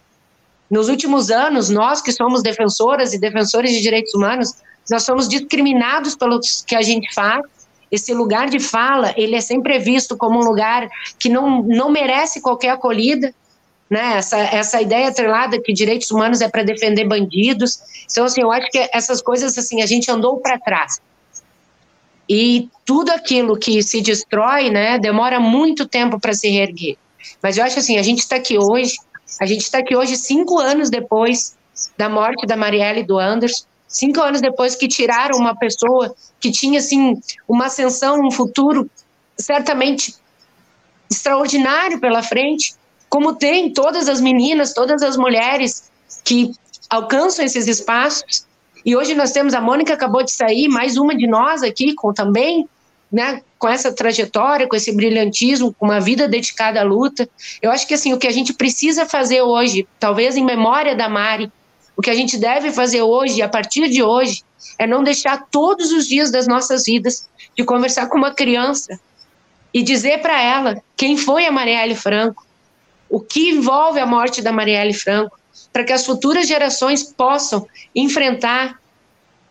Nos últimos anos, nós que somos defensoras e defensores de direitos humanos, nós somos discriminados pelo que a gente faz, esse lugar de fala, ele é sempre visto como um lugar que não, não merece qualquer acolhida, né? Essa, essa ideia atrelada que direitos humanos é para defender bandidos. Então, assim, eu acho que essas coisas, assim, a gente andou para trás. E tudo aquilo que se destrói, né, demora muito tempo para se reerguer. Mas eu acho assim, a gente está aqui hoje, a gente está aqui hoje cinco anos depois da morte da Marielle e do Anderson, cinco anos depois que tiraram uma pessoa que tinha, assim, uma ascensão, um futuro certamente extraordinário pela frente, como tem todas as meninas, todas as mulheres que alcançam esses espaços. E hoje nós temos a Mônica acabou de sair, mais uma de nós aqui com também, né, com essa trajetória, com esse brilhantismo, com uma vida dedicada à luta. Eu acho que assim, o que a gente precisa fazer hoje, talvez em memória da Mari, o que a gente deve fazer hoje, a partir de hoje, é não deixar todos os dias das nossas vidas de conversar com uma criança e dizer para ela quem foi a Marielle Franco, o que envolve a morte da Marielle Franco, para que as futuras gerações possam enfrentar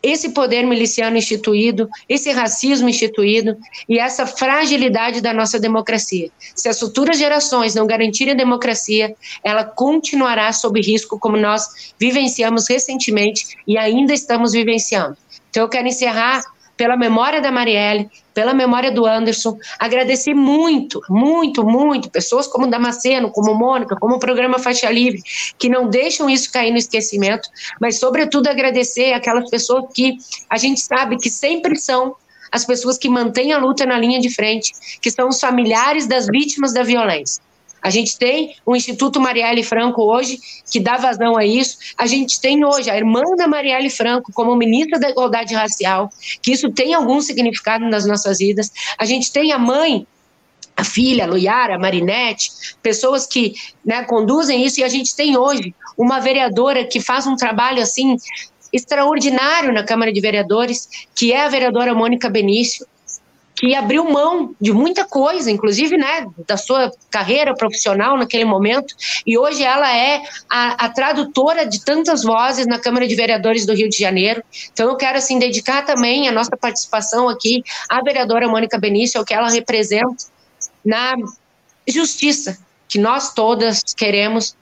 esse poder miliciano instituído, esse racismo instituído e essa fragilidade da nossa democracia. Se as futuras gerações não garantirem a democracia, ela continuará sob risco, como nós vivenciamos recentemente e ainda estamos vivenciando. Então, eu quero encerrar pela memória da Marielle, pela memória do Anderson, agradecer muito, muito, muito pessoas como Damasceno, como Mônica, como o programa Faixa Livre, que não deixam isso cair no esquecimento, mas sobretudo agradecer aquelas pessoas que a gente sabe que sempre são as pessoas que mantêm a luta na linha de frente, que são os familiares das vítimas da violência. A gente tem o Instituto Marielle Franco hoje, que dá vazão a isso. A gente tem hoje a irmã da Marielle Franco como ministra da Igualdade Racial, que isso tem algum significado nas nossas vidas. A gente tem a mãe a filha, a Luiara, a Marinette, pessoas que né, conduzem isso, e a gente tem hoje uma vereadora que faz um trabalho assim extraordinário na Câmara de Vereadores, que é a vereadora Mônica Benício, que abriu mão de muita coisa, inclusive né, da sua carreira profissional naquele momento, e hoje ela é a, a, tradutora de tantas vozes na Câmara de Vereadores do Rio de Janeiro. Então eu quero assim dedicar também a nossa participação aqui à vereadora Mônica Benício, ao que ela representa na justiça que nós todas queremos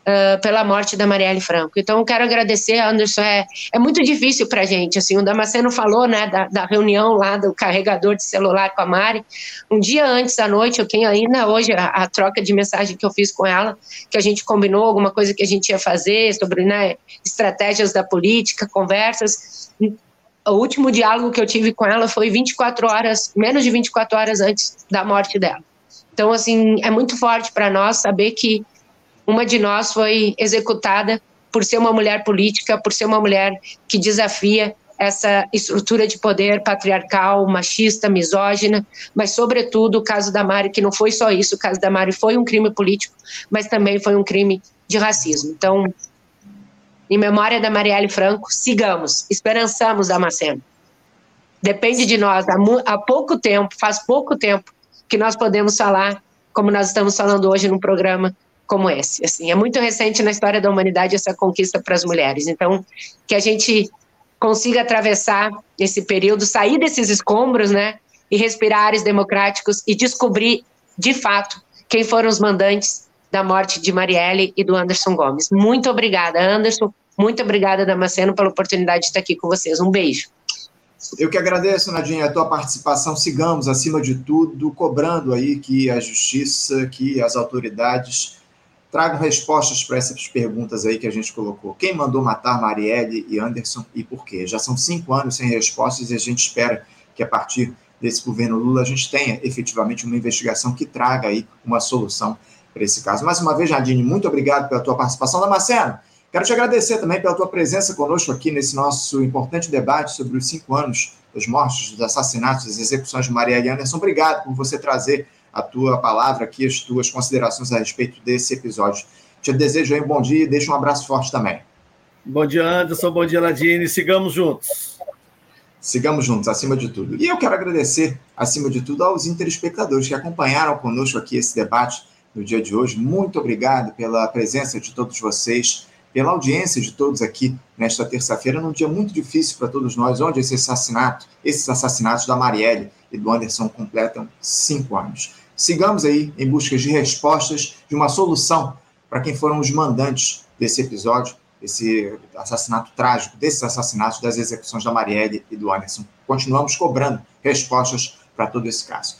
uh, pela morte da Marielle Franco. Então, eu quero agradecer, Anderson, é, é muito difícil para a gente, assim, o Damasceno falou, né, da, da, reunião lá do carregador de celular com a Mari, um dia antes da noite, eu tenho ainda hoje a, a, troca de mensagem que eu fiz com ela, que a gente combinou alguma coisa que a gente ia fazer sobre, né, estratégias da política, conversas, o último diálogo que eu tive com ela foi 24 horas, menos de 24 horas antes da morte dela. Então, assim, é muito forte para nós saber que uma de nós foi executada por ser uma mulher política, por ser uma mulher que desafia essa estrutura de poder patriarcal, machista, misógina, mas sobretudo o caso da Mari, que não foi só isso, o caso da Mari foi um crime político, mas também foi um crime de racismo. Então, em memória da Marielle Franco, sigamos, esperançamos Damasceno. Depende de nós, há, há pouco tempo, faz pouco tempo que nós podemos falar, como nós estamos falando hoje no programa, como esse. Assim, é muito recente na história da humanidade essa conquista para as mulheres. Então, que a gente consiga atravessar esse período, sair desses escombros, né, e respirar ares democráticos e descobrir, de fato, quem foram os mandantes da morte de Marielle e do Anderson Gomes. Muito obrigada, Anderson. Muito obrigada, Damasceno, pela oportunidade de estar aqui com vocês. Um beijo. Eu que agradeço, Nadinha, a tua participação. Sigamos, acima de tudo, cobrando aí que a justiça, que as autoridades tragam respostas para essas perguntas aí que a gente colocou. Quem mandou matar Marielle e Anderson e por quê? Já são cinco anos sem respostas e a gente espera que a partir desse governo Lula a gente tenha efetivamente uma investigação que traga aí uma solução para esse caso. Mais uma vez, Jardine, muito obrigado pela tua participação. Damasceno, quero te agradecer também pela tua presença conosco aqui nesse nosso importante debate sobre os cinco anos dos mortos, dos assassinatos, das execuções de Marielle e Anderson. Obrigado por você trazer a tua palavra aqui, as tuas considerações a respeito desse episódio. Te desejo aí um bom dia e deixo um abraço forte também. Bom dia, Anderson. Bom dia, Nadine. Sigamos juntos. Sigamos juntos, acima de tudo. E eu quero agradecer, acima de tudo, aos interespectadores que acompanharam conosco aqui esse debate no dia de hoje. Muito obrigado pela presença de todos vocês, pela audiência de todos aqui nesta terça-feira, num dia muito difícil para todos nós, onde esse assassinato, esses assassinatos da Marielle e do Anderson completam cinco anos sigamos aí em busca de respostas, de uma solução para quem foram os mandantes desse episódio, esse assassinato trágico, desses assassinatos, das execuções da Marielle e do Anderson. Continuamos cobrando respostas para todo esse caso.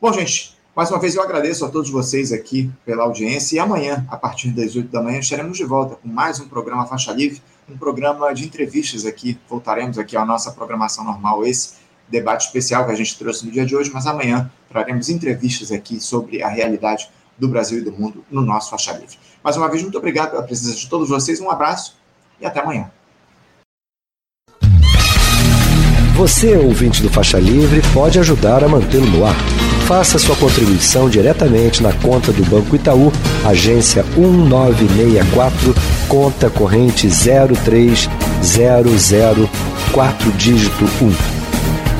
Bom, gente, mais uma vez eu agradeço a todos vocês aqui pela audiência e amanhã, a partir das 8 da manhã, estaremos de volta com mais um programa Faixa Livre, um programa de entrevistas aqui. Voltaremos aqui à nossa programação normal, esse debate especial que a gente trouxe no dia de hoje, mas amanhã traremos entrevistas aqui sobre a realidade do Brasil e do mundo no nosso Faixa Livre. Mais uma vez, muito obrigado pela presença de todos vocês, um abraço e até amanhã. Você, ouvinte do Faixa Livre, pode ajudar a mantê-lo no ar. Faça sua contribuição diretamente na conta do Banco Itaú, agência 1964, conta corrente 03004 dígito 1.